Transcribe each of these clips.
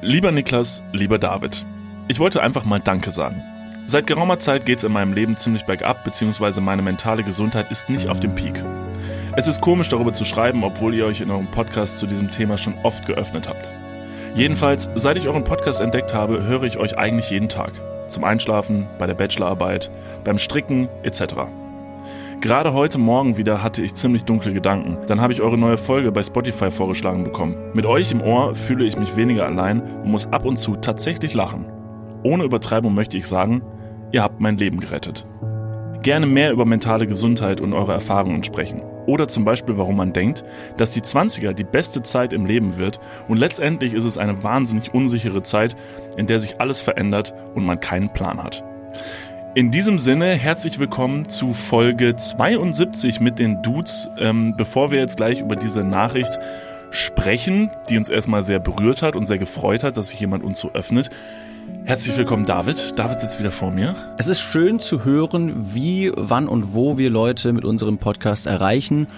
Lieber Niklas, lieber David, ich wollte einfach mal Danke sagen. Seit geraumer Zeit geht's in meinem Leben ziemlich bergab, beziehungsweise meine mentale Gesundheit ist nicht auf dem Peak. Es ist komisch darüber zu schreiben, obwohl ihr euch in eurem Podcast zu diesem Thema schon oft geöffnet habt. Jedenfalls, seit ich euren Podcast entdeckt habe, höre ich euch eigentlich jeden Tag. Zum Einschlafen, bei der Bachelorarbeit, beim Stricken etc. Gerade heute Morgen wieder hatte ich ziemlich dunkle Gedanken. Dann habe ich eure neue Folge bei Spotify vorgeschlagen bekommen. Mit euch im Ohr fühle ich mich weniger allein und muss ab und zu tatsächlich lachen. Ohne Übertreibung möchte ich sagen, ihr habt mein Leben gerettet. Gerne mehr über mentale Gesundheit und eure Erfahrungen sprechen. Oder zum Beispiel, warum man denkt, dass die 20er die beste Zeit im Leben wird und letztendlich ist es eine wahnsinnig unsichere Zeit, in der sich alles verändert und man keinen Plan hat. In diesem Sinne, herzlich willkommen zu Folge 72 mit den Dudes. Ähm, bevor wir jetzt gleich über diese Nachricht sprechen, die uns erstmal sehr berührt hat und sehr gefreut hat, dass sich jemand uns so öffnet. Herzlich willkommen, David. David sitzt wieder vor mir. Es ist schön zu hören, wie, wann und wo wir Leute mit unserem Podcast erreichen.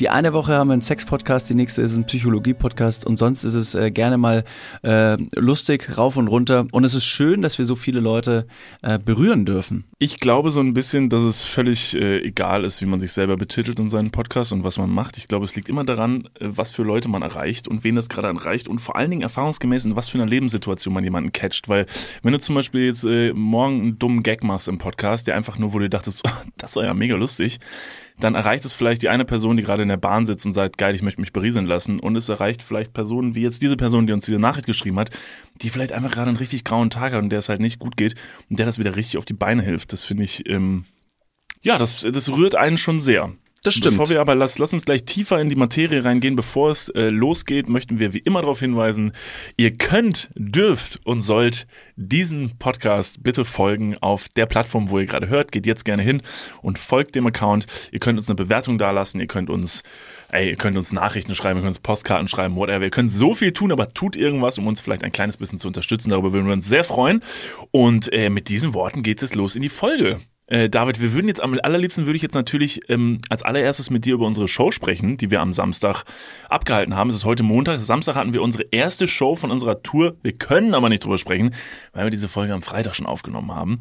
Die eine Woche haben wir einen Sex-Podcast, die nächste ist ein Psychologie-Podcast und sonst ist es äh, gerne mal äh, lustig, rauf und runter. Und es ist schön, dass wir so viele Leute äh, berühren dürfen. Ich glaube so ein bisschen, dass es völlig äh, egal ist, wie man sich selber betitelt in seinen Podcast und was man macht. Ich glaube, es liegt immer daran, äh, was für Leute man erreicht und wen das gerade erreicht und vor allen Dingen erfahrungsgemäß in was für einer Lebenssituation man jemanden catcht. Weil wenn du zum Beispiel jetzt äh, morgen einen dummen Gag machst im Podcast, der einfach nur, wo du dachtest, das war ja mega lustig, dann erreicht es vielleicht die eine Person, die gerade in der Bahn sitzt und sagt, geil, ich möchte mich berieseln lassen. Und es erreicht vielleicht Personen wie jetzt diese Person, die uns diese Nachricht geschrieben hat, die vielleicht einfach gerade einen richtig grauen Tag hat und der es halt nicht gut geht und der das wieder richtig auf die Beine hilft. Das finde ich, ähm, ja, das, das rührt einen schon sehr. Das stimmt. Bevor wir aber, lass, lass uns gleich tiefer in die Materie reingehen, bevor es äh, losgeht, möchten wir wie immer darauf hinweisen, ihr könnt, dürft und sollt diesen Podcast bitte folgen auf der Plattform, wo ihr gerade hört. Geht jetzt gerne hin und folgt dem Account. Ihr könnt uns eine Bewertung dalassen, ihr könnt uns Ey, ihr könnt uns Nachrichten schreiben, ihr könnt uns Postkarten schreiben, whatever. Ihr könnt so viel tun, aber tut irgendwas, um uns vielleicht ein kleines bisschen zu unterstützen. Darüber würden wir uns sehr freuen. Und äh, mit diesen Worten geht es los in die Folge. Äh, David, wir würden jetzt am allerliebsten würde ich jetzt natürlich ähm, als allererstes mit dir über unsere Show sprechen, die wir am Samstag abgehalten haben. Es ist heute Montag. Samstag hatten wir unsere erste Show von unserer Tour. Wir können aber nicht drüber sprechen, weil wir diese Folge am Freitag schon aufgenommen haben.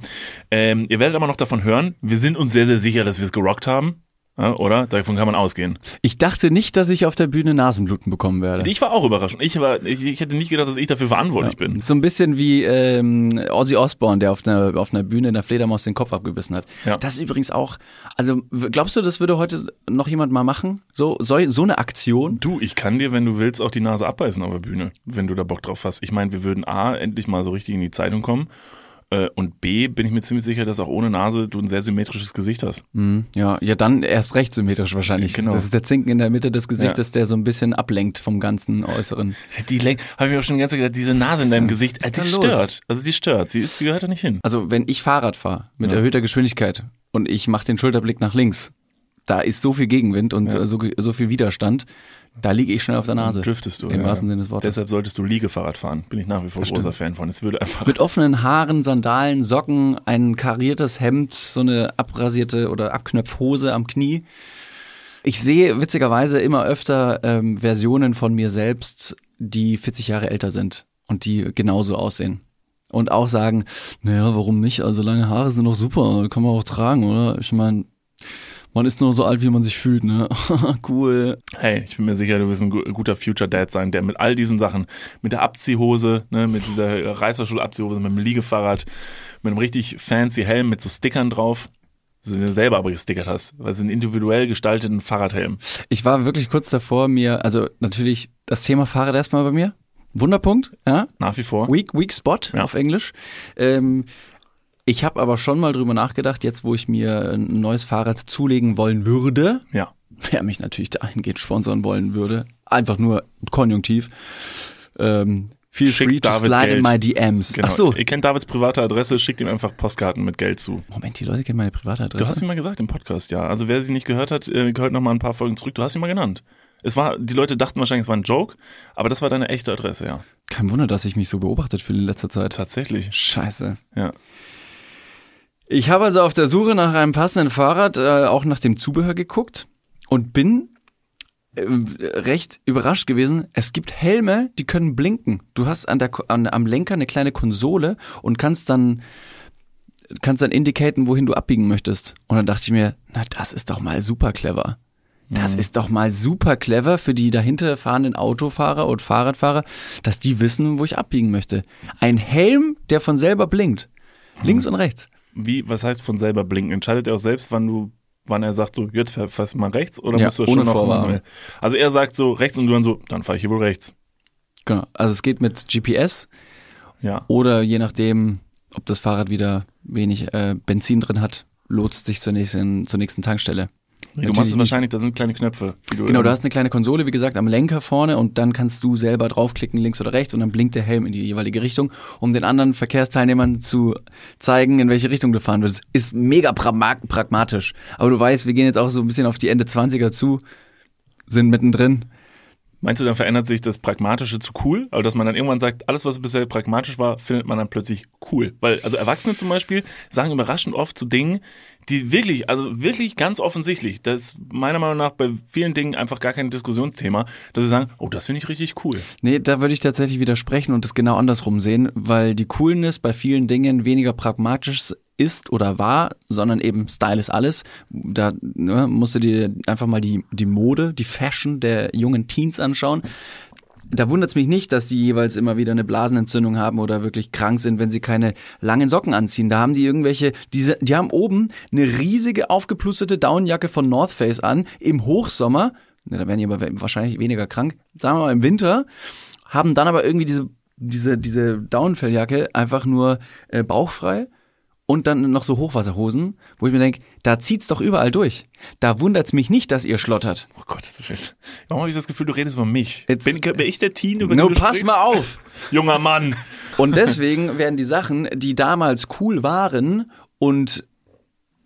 Ähm, ihr werdet aber noch davon hören. Wir sind uns sehr, sehr sicher, dass wir es gerockt haben. Oder? Davon kann man ausgehen. Ich dachte nicht, dass ich auf der Bühne Nasenbluten bekommen werde. Ich war auch überrascht. Ich, war, ich, ich hätte nicht gedacht, dass ich dafür verantwortlich ja, bin. So ein bisschen wie ähm, Ozzy Osbourne, der auf einer, auf einer Bühne in der Fledermaus den Kopf abgebissen hat. Ja. Das ist übrigens auch, also glaubst du, das würde heute noch jemand mal machen? So, so, so eine Aktion? Du, ich kann dir, wenn du willst, auch die Nase abbeißen auf der Bühne, wenn du da Bock drauf hast. Ich meine, wir würden A, endlich mal so richtig in die Zeitung kommen und B, bin ich mir ziemlich sicher, dass auch ohne Nase du ein sehr symmetrisches Gesicht hast. Mhm, ja, ja, dann erst recht symmetrisch wahrscheinlich. Genau. Das ist der Zinken in der Mitte des Gesichtes, ja. der so ein bisschen ablenkt vom ganzen Äußeren. Die Lenk, habe ich mir auch schon ganz gesagt, diese Nase in deinem Gesicht, äh, die stört. Also die stört. Sie, ist, sie gehört da nicht hin. Also wenn ich Fahrrad fahre mit ja. erhöhter Geschwindigkeit und ich mache den Schulterblick nach links, da ist so viel Gegenwind und ja. so, so viel Widerstand. Da liege ich schnell auf der Nase. Driftest du. Im ja. wahrsten Sinne des Wortes. Deshalb solltest du Liegefahrrad fahren. Bin ich nach wie vor das großer Fan von. Es würde einfach. Mit offenen Haaren, Sandalen, Socken, ein kariertes Hemd, so eine abrasierte oder Abknöpfhose am Knie. Ich sehe witzigerweise immer öfter ähm, Versionen von mir selbst, die 40 Jahre älter sind und die genauso aussehen. Und auch sagen, naja, warum nicht? Also lange Haare sind doch super, kann man auch tragen, oder? Ich meine, man ist nur so alt, wie man sich fühlt, ne? cool. Hey, ich bin mir sicher, du wirst ein guter Future Dad sein, der mit all diesen Sachen, mit der Abziehhose, ne, mit dieser Reißverschluss-Abziehhose, mit dem Liegefahrrad, mit einem richtig fancy Helm mit so Stickern drauf, so den du selber aber gestickert hast, weil es einen individuell gestalteten Fahrradhelm. Ich war wirklich kurz davor, mir, also natürlich das Thema Fahrrad erstmal bei mir. Wunderpunkt, ja. Nach wie vor. Weak, weak Spot ja. auf Englisch. Ähm, ich habe aber schon mal drüber nachgedacht, jetzt wo ich mir ein neues Fahrrad zulegen wollen würde. Ja. Wer mich natürlich dahingehend sponsern wollen würde. Einfach nur konjunktiv. Ähm, Feel Schickt free to David slide Geld. in my DMs. Genau. Ach so. Ihr kennt Davids private Adresse, schickt ihm einfach Postkarten mit Geld zu. Moment, die Leute kennen meine private Adresse. Du hast sie mal gesagt im Podcast, ja. Also wer sie nicht gehört hat, äh, gehört noch mal ein paar Folgen zurück. Du hast sie mal genannt. Es war, die Leute dachten wahrscheinlich, es war ein Joke, aber das war deine echte Adresse, ja. Kein Wunder, dass ich mich so beobachtet fühle in letzter Zeit. Tatsächlich. Scheiße. Ja. Ich habe also auf der Suche nach einem passenden Fahrrad äh, auch nach dem Zubehör geguckt und bin äh, recht überrascht gewesen. Es gibt Helme, die können blinken. Du hast an der, an, am Lenker eine kleine Konsole und kannst dann kannst dann indicaten, wohin du abbiegen möchtest. Und dann dachte ich mir, na, das ist doch mal super clever. Das Mhm. ist doch mal super clever für die dahinter fahrenden Autofahrer und Fahrradfahrer, dass die wissen, wo ich abbiegen möchte. Ein Helm, der von selber blinkt. Links und rechts. Wie, was heißt von selber blinken? Entscheidet er auch selbst, wann du, wann er sagt, so, jetzt fährst du mal rechts oder Ja, musst du schon noch manuell? Also er sagt so rechts und du dann so, dann fahre ich hier wohl rechts. Genau. Also es geht mit GPS Ja. oder je nachdem, ob das Fahrrad wieder wenig äh, Benzin drin hat, lotst sich zur nächsten, zur nächsten Tankstelle. Du Natürlich machst es wahrscheinlich, da sind kleine Knöpfe. Du Genau, du hast eine kleine Konsole, wie gesagt, am Lenker vorne und dann kannst du selber draufklicken, links oder rechts und dann blinkt der Helm in die jeweilige Richtung, um den anderen Verkehrsteilnehmern zu zeigen, in welche Richtung du fahren willst. Ist mega pragma pragmatisch. Aber du weißt, wir gehen jetzt auch so ein bisschen auf die Ende 20er zu, sind mittendrin. Meinst du, dann verändert sich das Pragmatische zu cool? Also, dass man dann irgendwann sagt, alles, was bisher pragmatisch war, findet man dann plötzlich cool. Weil, also Erwachsene zum Beispiel sagen überraschend oft zu Dingen, die wirklich, also wirklich ganz offensichtlich, das ist meiner Meinung nach bei vielen Dingen einfach gar kein Diskussionsthema, dass sie sagen, oh, das finde ich richtig cool. Nee, da würde ich tatsächlich widersprechen und es genau andersrum sehen, weil die Coolness bei vielen Dingen weniger pragmatisch ist oder war, sondern eben Style ist alles. Da ne, musst du dir einfach mal die, die Mode, die Fashion der jungen Teens anschauen. Da wundert es mich nicht, dass die jeweils immer wieder eine Blasenentzündung haben oder wirklich krank sind, wenn sie keine langen Socken anziehen. Da haben die irgendwelche, diese, die haben oben eine riesige aufgeplusterte Downjacke von North Face an im Hochsommer. Ne, da werden die aber wahrscheinlich weniger krank. Sagen wir mal im Winter, haben dann aber irgendwie diese diese diese Downfelljacke einfach nur äh, bauchfrei und dann noch so Hochwasserhosen, wo ich mir denke, da zieht's doch überall durch. Da wundert's mich nicht, dass ihr schlottert. Oh Gott, das ist Warum habe ich das Gefühl, du redest über mich? Jetzt- bin, bin ich der Teen, über No, den du pass sprichst? mal auf. Junger Mann. Und deswegen werden die Sachen, die damals cool waren und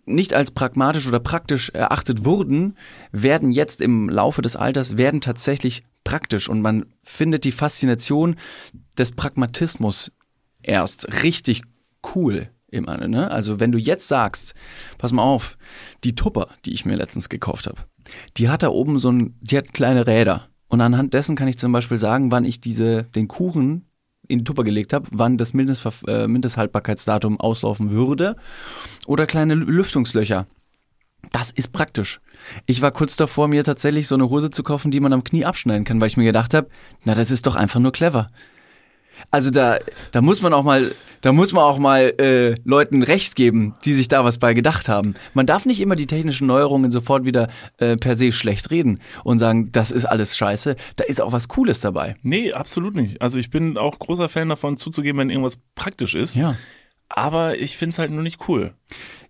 nicht als pragmatisch oder praktisch erachtet wurden, werden jetzt im Laufe des Alters werden tatsächlich praktisch und man findet die Faszination des Pragmatismus erst richtig cool im Anne, ne? Also wenn du jetzt sagst, pass mal auf, die Tupper, die ich mir letztens gekauft habe, die hat da oben so ein, die hat kleine Räder und anhand dessen kann ich zum Beispiel sagen, wann ich diese den Kuchen in die Tupper gelegt habe, wann das Mindestver äh, Mindesthaltbarkeitsdatum auslaufen würde oder kleine Lüftungslöcher. Das ist praktisch. Ich war kurz davor, mir tatsächlich so eine Hose zu kaufen, die man am Knie abschneiden kann, weil ich mir gedacht habe, na, das ist doch einfach nur clever. Also da, da muss man auch mal, da muss man auch mal äh, Leuten Recht geben, die sich da was bei gedacht haben. Man darf nicht immer die technischen Neuerungen sofort wieder äh, per se schlecht reden und sagen, das ist alles scheiße. Da ist auch was Cooles dabei. Nee, absolut nicht. Also ich bin auch großer Fan davon zuzugeben, wenn irgendwas praktisch ist. Ja. Aber ich finde es halt nur nicht cool.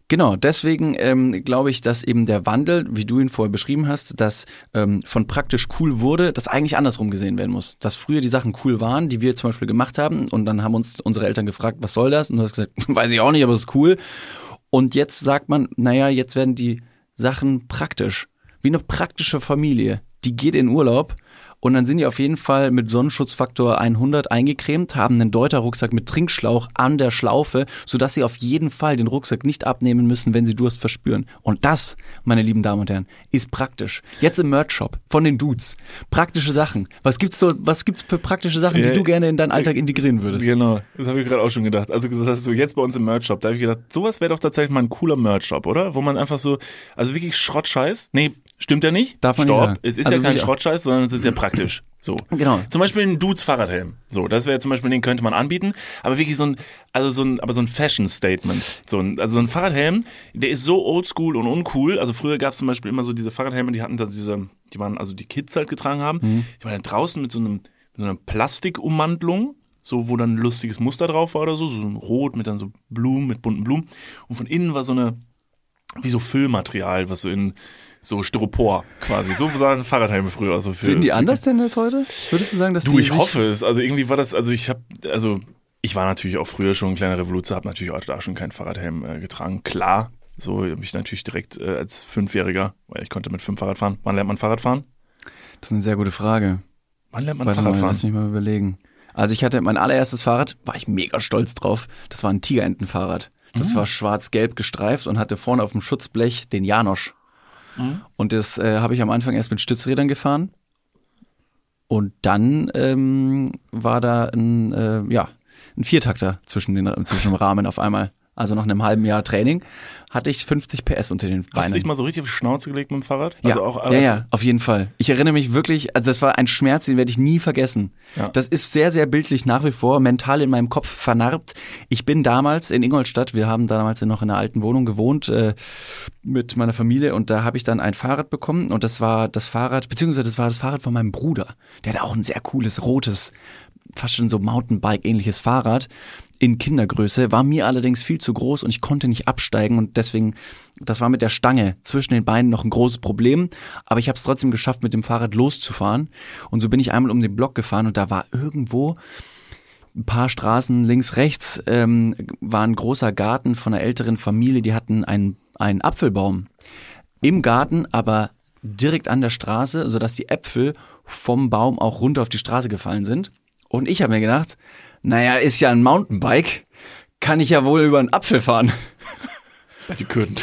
Genau, deswegen ähm, glaube ich, dass eben der Wandel, wie du ihn vorher beschrieben hast, dass ähm, von praktisch cool wurde, das eigentlich andersrum gesehen werden muss. Dass früher die Sachen cool waren, die wir zum Beispiel gemacht haben und dann haben uns unsere Eltern gefragt, was soll das? Und du hast gesagt, weiß ich auch nicht, aber es ist cool. Und jetzt sagt man, naja, jetzt werden die Sachen praktisch. Wie eine praktische Familie. Die geht in Urlaub und dann sind die auf jeden Fall mit Sonnenschutzfaktor 100 eingecremt, haben einen Deuter-Rucksack mit Trinkschlauch an der Schlaufe, sodass sie auf jeden Fall den Rucksack nicht abnehmen müssen, wenn sie Durst verspüren. Und das, meine lieben Damen und Herren, ist praktisch. Jetzt im Merch-Shop von den Dudes. Praktische Sachen. Was gibt's so, was gibt's für praktische Sachen, die Ja, du gerne in deinen Alltag integrieren würdest? Genau, das habe ich gerade auch schon gedacht. Also das hast du jetzt bei uns im Merch-Shop, da habe ich gedacht, sowas wäre doch tatsächlich mal ein cooler Merch-Shop, oder? Wo man einfach so, also wirklich Schrottscheiß, nee, stimmt ja nicht. Darf man nicht Stopp, sagen. es ist Also ja kein Schrottscheiß, sondern es ist ja praktisch. So. Genau. Zum Beispiel ein Dudes Fahrradhelm. So, das wäre zum Beispiel, den könnte man anbieten. Aber wirklich so ein, also so ein, aber so ein Fashion-Statement. So ein, also so ein Fahrradhelm, der ist so oldschool und uncool. Also früher gab es zum Beispiel immer so diese Fahrradhelme, die hatten da diese, die waren, also die Kids halt getragen haben. Mhm. Die waren dann draußen mit so einem, mit so einer Plastikummantlung. So, wo dann ein lustiges Muster drauf war oder so, so ein Rot mit dann so Blumen, mit bunten Blumen. Und von innen war so eine, wie so Füllmaterial, was so in so Styropor quasi. So sahen Fahrradhelme früher. Also für, Sehen die anders denn als heute? Würdest du sagen, dass Du, die ich hoffe es. Also irgendwie war das, also ich habe, also ich war natürlich auch früher schon ein kleiner Revoluzer, habe natürlich auch da schon keinen Fahrradhelm äh, getragen. Klar, so hab ich natürlich direkt äh, als Fünfjähriger, weil ich konnte mit fünf Fahrrad fahren. Wann lernt man Fahrrad fahren? Das ist eine sehr gute Frage. Wann lernt man Warte Fahrrad mal, fahren? lass mich mal überlegen. Also ich hatte mein allererstes Fahrrad, war ich mega stolz drauf. Das war ein Tigerentenfahrrad. Das Ah. war schwarz-gelb gestreift und hatte vorne auf dem Schutzblech den Janosch. Und das äh, habe ich am Anfang erst mit Stützrädern gefahren. Und dann ähm, war da ein, äh, ja, ein Viertakter zwischen, den, zwischen dem Rahmen auf einmal. Also nach einem halben Jahr Training hatte ich 50 PS unter den Beinen. Hast du dich mal so richtig auf die Schnauze gelegt mit dem Fahrrad? Ja, Also auch ja, ja, auf jeden Fall. Ich erinnere mich wirklich, also das war ein Schmerz, den werde ich nie vergessen. Ja. Das ist sehr, sehr bildlich nach wie vor, mental in meinem Kopf vernarbt. Ich bin damals in Ingolstadt, wir haben damals noch in einer alten Wohnung gewohnt äh, mit meiner Familie und da habe ich dann ein Fahrrad bekommen und das war das Fahrrad, beziehungsweise das war das Fahrrad von meinem Bruder. Der hatte auch ein sehr cooles, rotes, fast schon so Mountainbike-ähnliches Fahrrad in Kindergröße, war mir allerdings viel zu groß und ich konnte nicht absteigen und deswegen, das war mit der Stange zwischen den Beinen noch ein großes Problem, aber ich habe es trotzdem geschafft, mit dem Fahrrad loszufahren und so bin ich einmal um den Block gefahren und da war irgendwo ein paar Straßen links, rechts ähm, war ein großer Garten von einer älteren Familie, die hatten einen, einen Apfelbaum im Garten, aber direkt an der Straße, sodass die Äpfel vom Baum auch runter auf die Straße gefallen sind. Und ich habe mir gedacht, naja, ist ja ein Mountainbike, kann ich ja wohl über einen Apfel fahren. Die Kürden.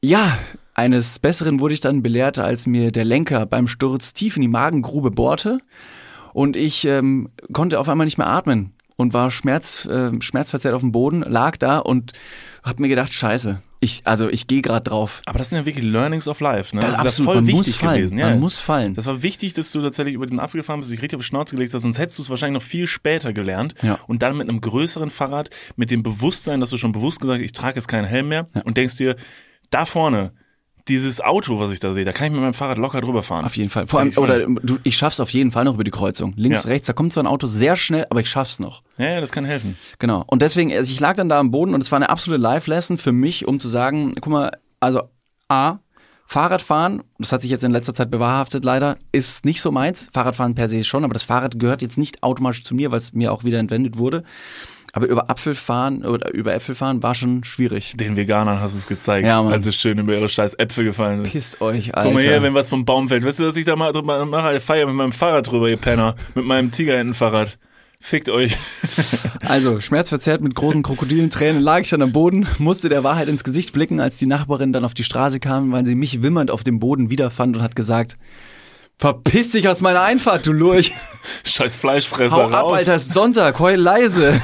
Ja, eines Besseren wurde ich dann belehrt, als mir der Lenker beim Sturz tief in die Magengrube bohrte und ich ähm, konnte auf einmal nicht mehr atmen und war schmerz, äh, schmerzverzerrt auf dem Boden, lag da und hab mir gedacht, scheiße, ich, also ich gehe gerade drauf. Aber das sind ja wirklich Learnings of Life, ne? Das Das, ist ja absolut, voll man wichtig muss fallen, gewesen. Ja. man muss fallen. Das war wichtig, dass du tatsächlich über den Apfel gefahren bist, dich richtig auf die Schnauze gelegt hast, sonst hättest du es wahrscheinlich noch viel später gelernt. Ja. Und dann mit einem größeren Fahrrad, mit dem Bewusstsein, dass du schon bewusst gesagt hast, ich trage jetzt keinen Helm mehr und denkst dir, da vorne, dieses Auto, was ich da sehe, da kann ich mit meinem Fahrrad locker drüber fahren. Auf jeden Fall. Vor allem, ich oder du, ich schaff's auf jeden Fall noch über die Kreuzung. Links, Ja. rechts, da kommt zwar ein Auto sehr schnell, aber ich schaff's noch. Ja, ja, das kann helfen. Genau. Und deswegen, also ich lag dann da am Boden und es war eine absolute Live-Lesson für mich, um zu sagen, guck mal, also A, Fahrradfahren, das hat sich jetzt in letzter Zeit bewahrhaftet leider, ist nicht so meins. Fahrradfahren per se schon, aber das Fahrrad gehört jetzt nicht automatisch zu mir, weil es mir auch wieder entwendet wurde. Aber über Apfelfahren oder über Äpfelfahren war schon schwierig. Den Veganern hast du es gezeigt, Ja, Mann. als es schön über ihre scheiß Äpfel gefallen ist. Pisst euch, Alter. Guck mal hier, wenn was vom Baum fällt. Weißt du, dass ich da mal drüber mache? Eine Feier mit meinem Fahrrad drüber, ihr Penner. Mit meinem Tigerentenfahrrad. Fickt euch. Also, schmerzverzerrt mit großen Krokodilentränen lag ich dann am Boden, musste der Wahrheit ins Gesicht blicken, als die Nachbarin dann auf die Straße kam, weil sie mich wimmernd auf dem Boden wiederfand und hat gesagt, verpiss dich aus meiner Einfahrt, du Lurch. Scheiß Fleischfresser Hau ab, raus. Alter, es ist Sonntag, heul leise.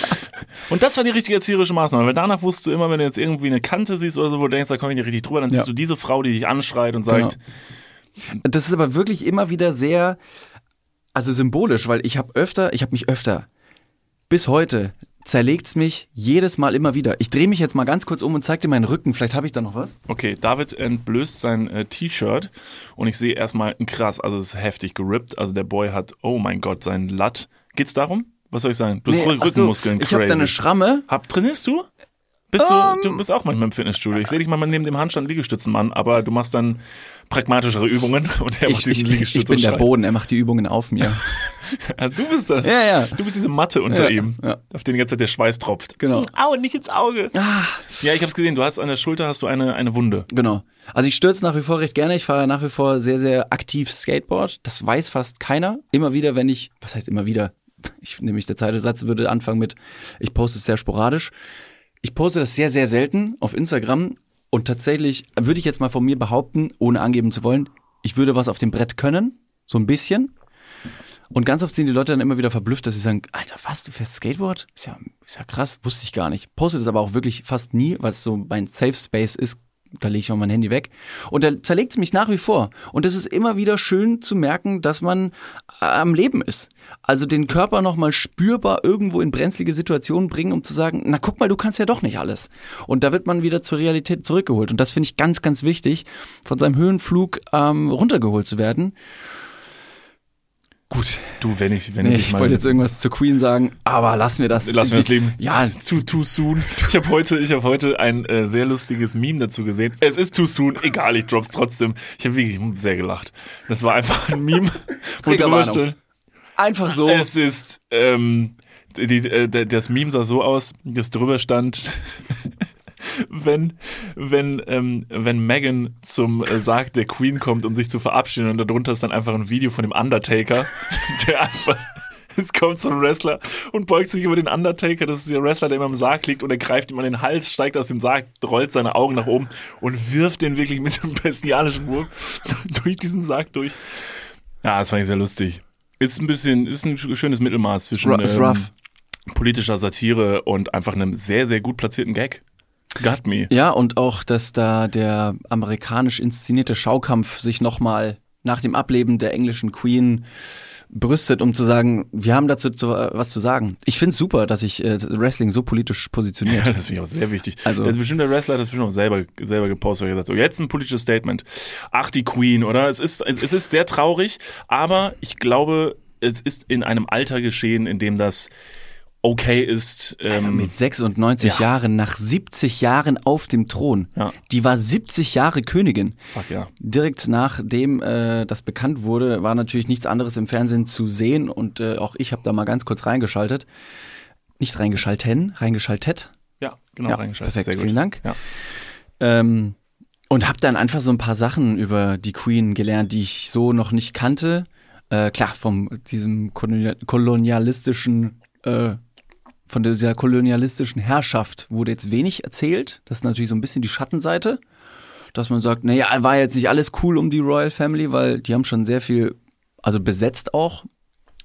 Und das war die richtige erzieherische Maßnahme, weil danach wusstest du immer, wenn du jetzt irgendwie eine Kante siehst oder so, wo du denkst, da komme ich nicht richtig drüber, dann Ja. siehst du diese Frau, die dich anschreit und sagt, Das ist aber wirklich immer wieder sehr, also symbolisch, weil ich habe öfter, ich habe mich öfter, bis heute zerlegt's mich jedes Mal immer wieder. Ich drehe mich jetzt mal ganz kurz um und zeig dir meinen Rücken, vielleicht habe ich da noch was. okay, David entblößt sein äh, T-Shirt und ich sehe erstmal krass, also es ist heftig gerippt, also der Boy hat, oh mein Gott, sein Latt. Geht's darum? Was soll ich sagen? Du hast Nee, Rück- ach so, Rückenmuskeln, Ich habe da crazy. eine Schramme. Hab, trainierst du? Bist Ähm. du, du bist auch manchmal im Fitnessstudio. Ich sehe dich manchmal neben dem Handstand Liegestützenmann, aber du machst dann pragmatischere Übungen und er Ich, macht diesen ich, Liegestütz ich bin der. Boden, er macht die Übungen auf mir. Ja, du bist das. Ja, ja. Du bist diese Matte unter Ja, ihm, ja. auf den die ganze Zeit der Schweiß tropft. Genau. Au, nicht ins Auge. Ah, Ja, ich hab's gesehen. Du hast an der Schulter hast du eine, eine Wunde. Genau. Also ich stürze nach wie vor recht gerne. Ich fahre nach wie vor sehr, sehr aktiv Skateboard. Das weiß fast keiner. Immer wieder, wenn ich, was heißt immer wieder? Ich nämlich der zweite Satz würde anfangen mit, ich poste es sehr sporadisch. Ich poste das sehr, sehr selten auf Instagram und tatsächlich würde ich jetzt mal von mir behaupten, ohne angeben zu wollen, ich würde was auf dem Brett können, so ein bisschen. Und ganz oft sind die Leute dann immer wieder verblüfft, dass sie sagen, Alter, was, du fährst Skateboard? Ist ja, ist ja krass, wusste ich gar nicht. Poste das aber auch wirklich fast nie, es so mein Safe Space ist. Da lege ich auch mein Handy weg. Und da zerlegt es mich nach wie vor. Und es ist immer wieder schön zu merken, dass man äh, am Leben ist. Also den Körper nochmal spürbar irgendwo in brenzlige Situationen bringen, um zu sagen, na guck mal, du kannst ja doch nicht alles. Und da wird man wieder zur Realität zurückgeholt. Und das finde ich ganz, ganz wichtig, von seinem Höhenflug ähm, runtergeholt zu werden. Gut, Du, wenn ich, wenn Nee, ich ich wollte jetzt irgendwas zu Queen sagen, aber lassen wir das. Lassen wir das leben. Ja, Too, too soon. Ich habe heute, ich habe heute ein äh, sehr lustiges Meme dazu gesehen. Es ist too soon. Egal, ich drop's trotzdem. Ich habe wirklich sehr gelacht. Das war einfach ein Meme, wo drüber stand. einfach so. Es ist, ähm, die, äh, das Meme sah so aus, dass drüber stand, wenn, wenn, ähm, wenn Megan zum äh, Sarg der Queen kommt, um sich zu verabschieden und darunter ist dann einfach ein Video von dem Undertaker, der einfach es kommt ein Wrestler und beugt sich über den Undertaker, das ist der Wrestler, der immer im Sarg liegt und er greift ihm an den Hals, steigt aus dem Sarg, rollt seine Augen nach oben und wirft den wirklich mit einem bestialischen Wurf durch diesen Sarg durch. Ja, das fand ich sehr lustig. Ist ein bisschen, ist ein schönes Mittelmaß zwischen ähm, politischer Satire und einfach einem sehr, sehr gut platzierten Gag. Got me. Ja, und auch, dass da der amerikanisch inszenierte Schaukampf sich nochmal nach dem Ableben der englischen Queen brüstet, um zu sagen, wir haben dazu zu, was zu sagen. Ich finde es super, dass sich äh, Wrestling so politisch positioniert. Ja, das finde ich auch sehr wichtig. Also, der ist bestimmt der Wrestler, das bestimmt auch selber, selber gepostet und gesagt, so jetzt ein politisches Statement. Ach, die Queen, oder? Es ist, es ist sehr traurig, aber ich glaube, es ist in einem Alter geschehen, in dem das okay ist. Ähm, also mit 96 ja. Jahren, nach 70 Jahren auf dem Thron. Ja. Die war 70 Jahre Königin. Fuck ja. Direkt nachdem äh, das bekannt wurde, war natürlich nichts anderes im Fernsehen zu sehen und äh, auch ich habe da mal ganz kurz reingeschaltet. Nicht reingeschalten, reingeschaltet. Ja, genau, ja, reingeschaltet. Perfekt, vielen Dank. Ja. Ähm, und habe dann einfach so ein paar Sachen über die Queen gelernt, die ich so noch nicht kannte. Äh, klar, von diesem kolonialistischen äh, von dieser kolonialistischen Herrschaft wurde jetzt wenig erzählt. Das ist natürlich so ein bisschen die Schattenseite, dass man sagt, naja, war jetzt nicht alles cool um die Royal Family, weil die haben schon sehr viel, also besetzt auch.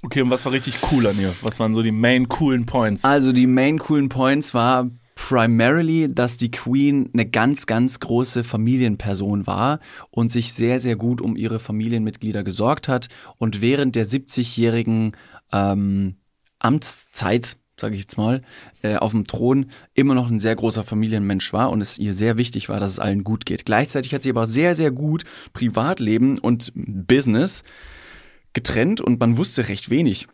Okay, und was war richtig cool an ihr? Was waren so die main coolen Points? Also die main coolen Points war primarily, dass die Queen eine ganz, ganz große Familienperson war und sich sehr, sehr gut um ihre Familienmitglieder gesorgt hat und während der 70-jährigen ähm, Amtszeit sage ich jetzt mal, äh, auf dem Thron immer noch ein sehr großer Familienmensch war und es ihr sehr wichtig war, dass es allen gut geht. Gleichzeitig hat sie aber sehr, sehr gut Privatleben und Business getrennt und man wusste recht wenig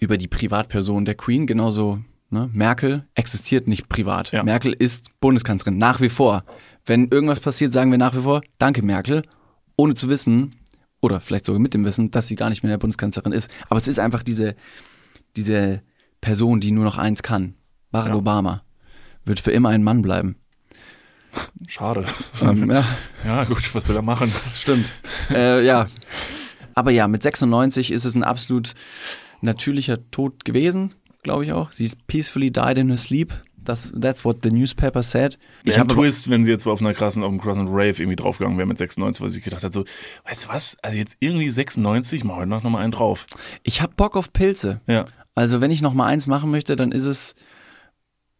über die Privatperson der Queen, genauso ne, Merkel existiert nicht privat. Ja. Merkel ist Bundeskanzlerin, nach wie vor. Wenn irgendwas passiert, sagen wir nach wie vor, danke Merkel, ohne zu wissen, oder vielleicht sogar mit dem Wissen, dass sie gar nicht mehr Bundeskanzlerin ist. Aber es ist einfach diese, diese Person, die nur noch eins kann. Barack ja. Obama wird für immer ein Mann bleiben. Schade. Ähm, ja. ja, gut, was will er machen? Stimmt. äh, ja. Aber ja, mit 96 ist es ein absolut natürlicher Tod gewesen, glaube ich auch. Sie ist peacefully died in her sleep. Das, that's what the newspaper said. Ich habe Twist, wenn sie jetzt auf einer krassen, auf einem krassen Rave irgendwie draufgegangen wäre mit 96, weil sie gedacht hat, so, weißt du was, also jetzt irgendwie 96, mach heute noch mal einen drauf. Ich hab Bock auf Pilze. Ja. Also wenn ich noch mal eins machen möchte, dann ist es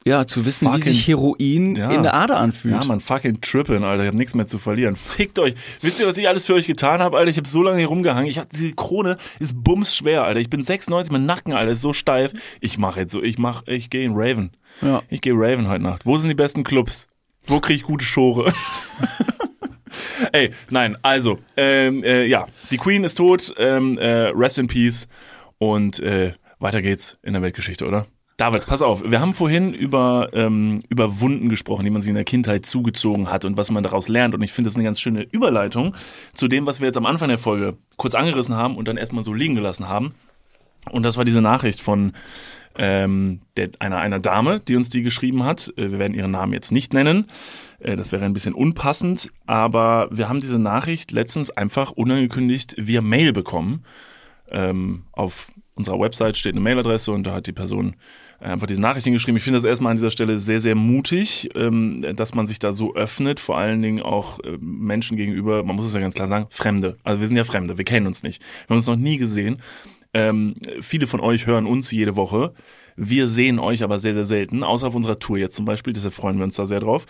ja, zu wissen, fucking, wie sich Heroin ja, in der Ader anfühlt. Ja, man, fucking trippin, Alter. Ich hab nichts mehr zu verlieren. Fickt euch. Wisst ihr, was ich alles für euch getan habe, Alter? Ich habe so lange hier rumgehangen. Ich hatte diese Krone ist bumsschwer, Alter. Ich bin 96, mein Nacken, Alter, ist so steif. Ich mache jetzt so, ich mach, ich gehe in Raven. Ja. Ich gehe Raven heute Nacht. Wo sind die besten Clubs? Wo krieg ich gute Schore? Ey, nein, also, ähm, äh, ja, die Queen ist tot, ähm, äh, rest in peace und äh, weiter geht's in der Weltgeschichte, oder? David, pass auf, wir haben vorhin über, ähm, über Wunden gesprochen, die man sich in der Kindheit zugezogen hat und was man daraus lernt. Und ich finde das eine ganz schöne Überleitung zu dem, was wir jetzt am Anfang der Folge kurz angerissen haben und dann erstmal so liegen gelassen haben. Und das war diese Nachricht von ähm, der, einer, einer Dame, die uns die geschrieben hat. Äh, wir werden ihren Namen jetzt nicht nennen. Äh, das wäre ein bisschen unpassend. Aber wir haben diese Nachricht letztens einfach unangekündigt via Mail bekommen. Ähm, auf unserer Website steht eine Mailadresse und da hat die Person äh, einfach diese Nachrichten geschrieben. Ich finde das erstmal an dieser Stelle sehr, sehr mutig, ähm, dass man sich da so öffnet, vor allen Dingen auch äh, Menschen gegenüber, man muss es ja ganz klar sagen, Fremde. Also wir sind ja Fremde, wir kennen uns nicht. Wir haben uns noch nie gesehen. Ähm, viele von euch hören uns jede Woche. Wir sehen euch aber sehr, sehr selten, außer auf unserer Tour jetzt zum Beispiel, deshalb freuen wir uns da sehr drauf.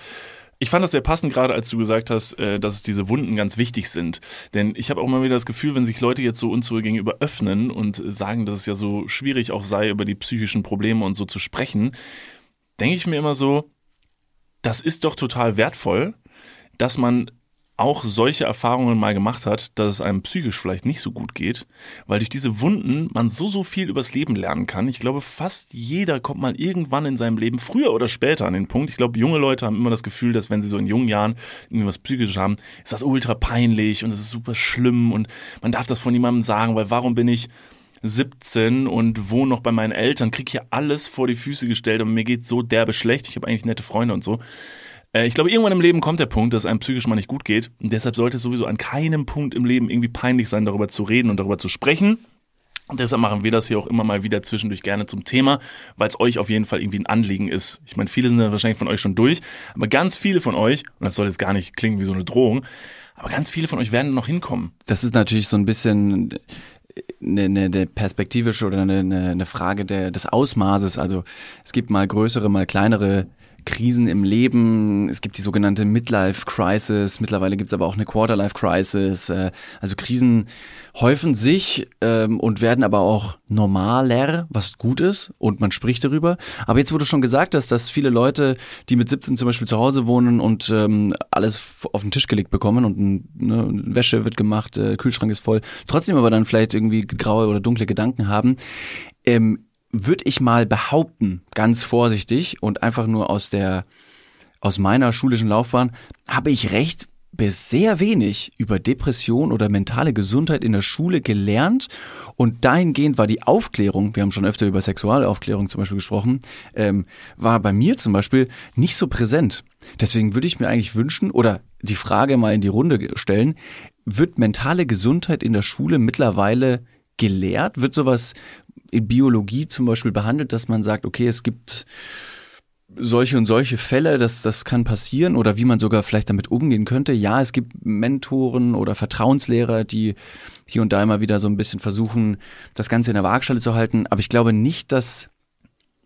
Ich fand das sehr passend, gerade als du gesagt hast, äh, dass diese Wunden ganz wichtig sind. Denn ich habe auch mal wieder das Gefühl, wenn sich Leute jetzt so uns so gegenüber öffnen und sagen, dass es ja so schwierig auch sei, über die psychischen Probleme und so zu sprechen, denke ich mir immer so, das ist doch total wertvoll, dass man auch solche Erfahrungen mal gemacht hat, dass es einem psychisch vielleicht nicht so gut geht, weil durch diese Wunden man so, so viel übers Leben lernen kann. Ich glaube, fast jeder kommt mal irgendwann in seinem Leben früher oder später an den Punkt. Ich glaube, junge Leute haben immer das Gefühl, dass wenn sie so in jungen Jahren irgendwas psychisch haben, ist das ultra peinlich und es ist super schlimm und man darf das von niemandem sagen, weil warum bin ich 17 und wohne noch bei meinen Eltern, krieg hier alles vor die Füße gestellt und mir geht so derbe schlecht. Ich habe eigentlich nette Freunde und so. Äh, ich glaube, irgendwann im Leben kommt der Punkt, dass einem psychisch mal nicht gut geht. Und deshalb sollte es sowieso an keinem Punkt im Leben irgendwie peinlich sein, darüber zu reden und darüber zu sprechen. Deshalb machen wir das hier auch immer mal wieder zwischendurch gerne zum Thema, weil es euch auf jeden Fall irgendwie ein Anliegen ist. Ich meine, viele sind ja wahrscheinlich von euch schon durch, aber ganz viele von euch, und das soll jetzt gar nicht klingen wie so eine Drohung, aber ganz viele von euch werden noch hinkommen. Das ist natürlich so ein bisschen eine, eine, eine perspektivische oder eine, eine Frage der, des Ausmaßes. Also es gibt mal größere, mal kleinere Krisen im Leben. Es gibt die sogenannte Midlife Crisis. Mittlerweile gibt es aber auch eine Quarterlife Crisis. Äh, also Krisen häufen sich ähm, und werden aber auch normaler, was gut ist und man spricht darüber. Aber jetzt wurde schon gesagt, dass, dass viele Leute, die mit 17 zum Beispiel zu Hause wohnen und ähm, alles auf den Tisch gelegt bekommen und ne, Wäsche wird gemacht, äh, Kühlschrank ist voll, trotzdem aber dann vielleicht irgendwie graue oder dunkle Gedanken haben. Ähm, würde ich mal behaupten, ganz vorsichtig und einfach nur aus der aus meiner schulischen Laufbahn, habe ich recht bis sehr wenig über Depression oder mentale Gesundheit in der Schule gelernt und dahingehend war die Aufklärung, wir haben schon öfter über Sexualaufklärung zum Beispiel gesprochen, ähm, war bei mir zum Beispiel nicht so präsent. Deswegen würde ich mir eigentlich wünschen oder die Frage mal in die Runde stellen, wird mentale Gesundheit in der Schule mittlerweile gelehrt? Wird sowas in Biologie zum Beispiel behandelt, dass man sagt, okay, es gibt solche und solche Fälle, dass das kann passieren oder wie man sogar vielleicht damit umgehen könnte. Ja, es gibt Mentoren oder Vertrauenslehrer, die hier und da immer wieder so ein bisschen versuchen, das Ganze in der Waagschale zu halten. Aber ich glaube nicht, dass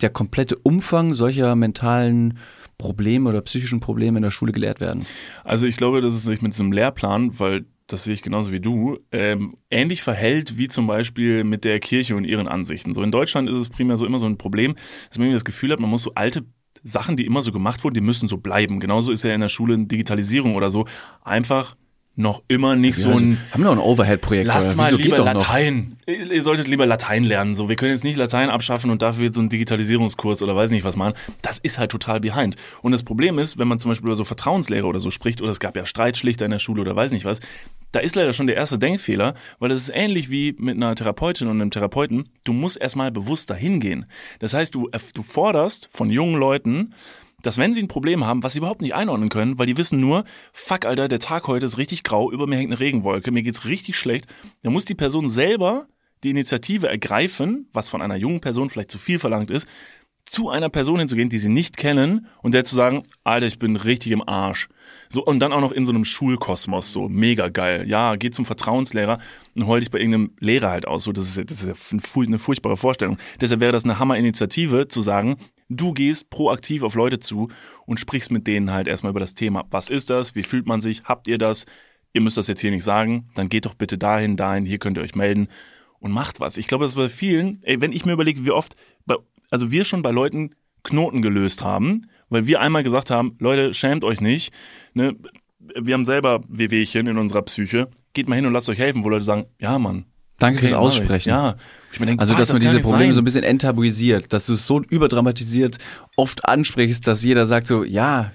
der komplette Umfang solcher mentalen Probleme oder psychischen Probleme in der Schule gelehrt werden. Also ich glaube, dass es sich mit diesem Lehrplan, weil das sehe ich genauso wie du, ähm, ähnlich verhält wie zum Beispiel mit der Kirche und ihren Ansichten. So in Deutschland ist es primär so immer so ein Problem, dass man irgendwie das Gefühl hat, man muss so alte Sachen, die immer so gemacht wurden, die müssen so bleiben. Genauso ist ja in der Schule Digitalisierung oder so. Einfach noch immer nicht ja, so ein. Haben wir noch ein Overhead-Projekt? Lasst mal lieber Latein. Noch? Ihr solltet lieber Latein lernen. So, wir können jetzt nicht Latein abschaffen und dafür jetzt so einen Digitalisierungskurs oder weiß nicht was machen. Das ist halt total behind. Und das Problem ist, wenn man zum Beispiel über so Vertrauenslehre oder so spricht, oder es gab ja Streitschlichter in der Schule oder weiß nicht was, da ist leider schon der erste Denkfehler, weil das ist ähnlich wie mit einer Therapeutin und einem Therapeuten. Du musst erstmal bewusst dahin gehen. Das heißt, du, du forderst von jungen Leuten, dass wenn sie ein Problem haben, was sie überhaupt nicht einordnen können, weil die wissen nur, fuck, Alter, der Tag heute ist richtig grau, über mir hängt eine Regenwolke, mir geht's richtig schlecht, dann muss die Person selber die Initiative ergreifen, was von einer jungen Person vielleicht zu viel verlangt ist, zu einer Person hinzugehen, die sie nicht kennen und der zu sagen, Alter, ich bin richtig im Arsch. So, und dann auch noch in so einem Schulkosmos, so mega geil. Ja, geh zum Vertrauenslehrer und hol dich bei irgendeinem Lehrer halt aus. So, das ist, das ist eine furchtbare Vorstellung. Deshalb wäre das eine Hammer-Initiative, zu sagen, du gehst proaktiv auf Leute zu und sprichst mit denen halt erstmal über das Thema. Was ist das? Wie fühlt man sich? Habt ihr das? Ihr müsst das jetzt hier nicht sagen. Dann geht doch bitte dahin, dahin, hier könnt ihr euch melden und macht was. Ich glaube, das bei vielen, ey, wenn ich mir überlege, wie oft bei also wir schon bei Leuten Knoten gelöst haben, weil wir einmal gesagt haben, Leute, schämt euch nicht, ne? wir haben selber Wehwehchen in unserer Psyche, geht mal hin und lasst euch helfen, wo Leute sagen, ja Mann, Danke okay, fürs Aussprechen. Ja. Denke, also, dass das man diese Probleme sein. so ein bisschen enttabuisiert, dass du es so überdramatisiert oft ansprichst, dass jeder sagt so, ja,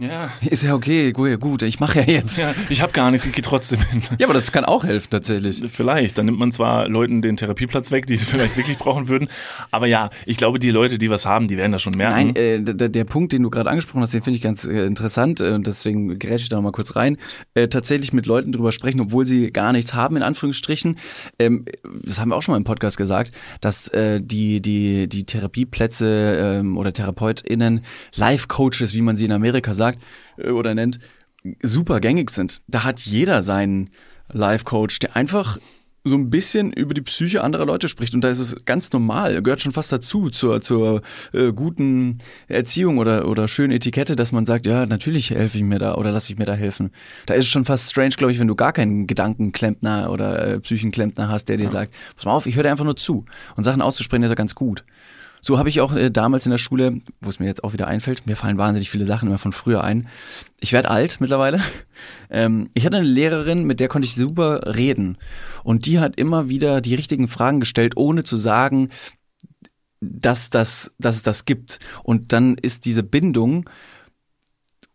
ja. Ist ja okay, gut, gut ich mache ja jetzt. Ja, ich habe gar nichts, ich gehe trotzdem hin. Ja, aber das kann auch helfen tatsächlich. Vielleicht, dann nimmt man zwar Leuten den Therapieplatz weg, die es vielleicht wirklich brauchen würden, aber ja, ich glaube, die Leute, die was haben, die werden das schon merken. Nein, äh, der, der Punkt, den du gerade angesprochen hast, den finde ich ganz äh, interessant äh, und deswegen grätsche ich da noch mal kurz rein. Äh, tatsächlich mit Leuten drüber sprechen, obwohl sie gar nichts haben, in Anführungsstrichen. Ähm, das haben wir auch schon mal im Podcast gesagt, dass äh, die, die, die Therapieplätze ähm, oder TherapeutInnen Life-Coaches, wie man sie in Amerika sagt, sagt äh, oder nennt, super gängig sind. Da hat jeder seinen Life-Coach, der einfach so ein bisschen über die Psyche anderer Leute spricht. Und da ist es ganz normal, gehört schon fast dazu, zur, zur äh, guten Erziehung oder, oder schönen Etikette, dass man sagt, ja, natürlich helfe ich mir da oder lasse ich mir da helfen. Da ist es schon fast strange, glaube ich, wenn du gar keinen Gedankenklempner oder äh, Psychenklempner hast, der dir ja. sagt, pass mal auf, ich höre dir einfach nur zu. Und Sachen auszusprechen ist ja ganz gut. So habe ich auch äh, damals in der Schule, wo es mir jetzt auch wieder einfällt, mir fallen wahnsinnig viele Sachen immer von früher ein. Ich werde alt mittlerweile. Ähm, ich hatte eine Lehrerin, mit der konnte ich super reden. Und die hat immer wieder die richtigen Fragen gestellt, ohne zu sagen, dass, das, dass es das gibt. Und dann ist diese Bindung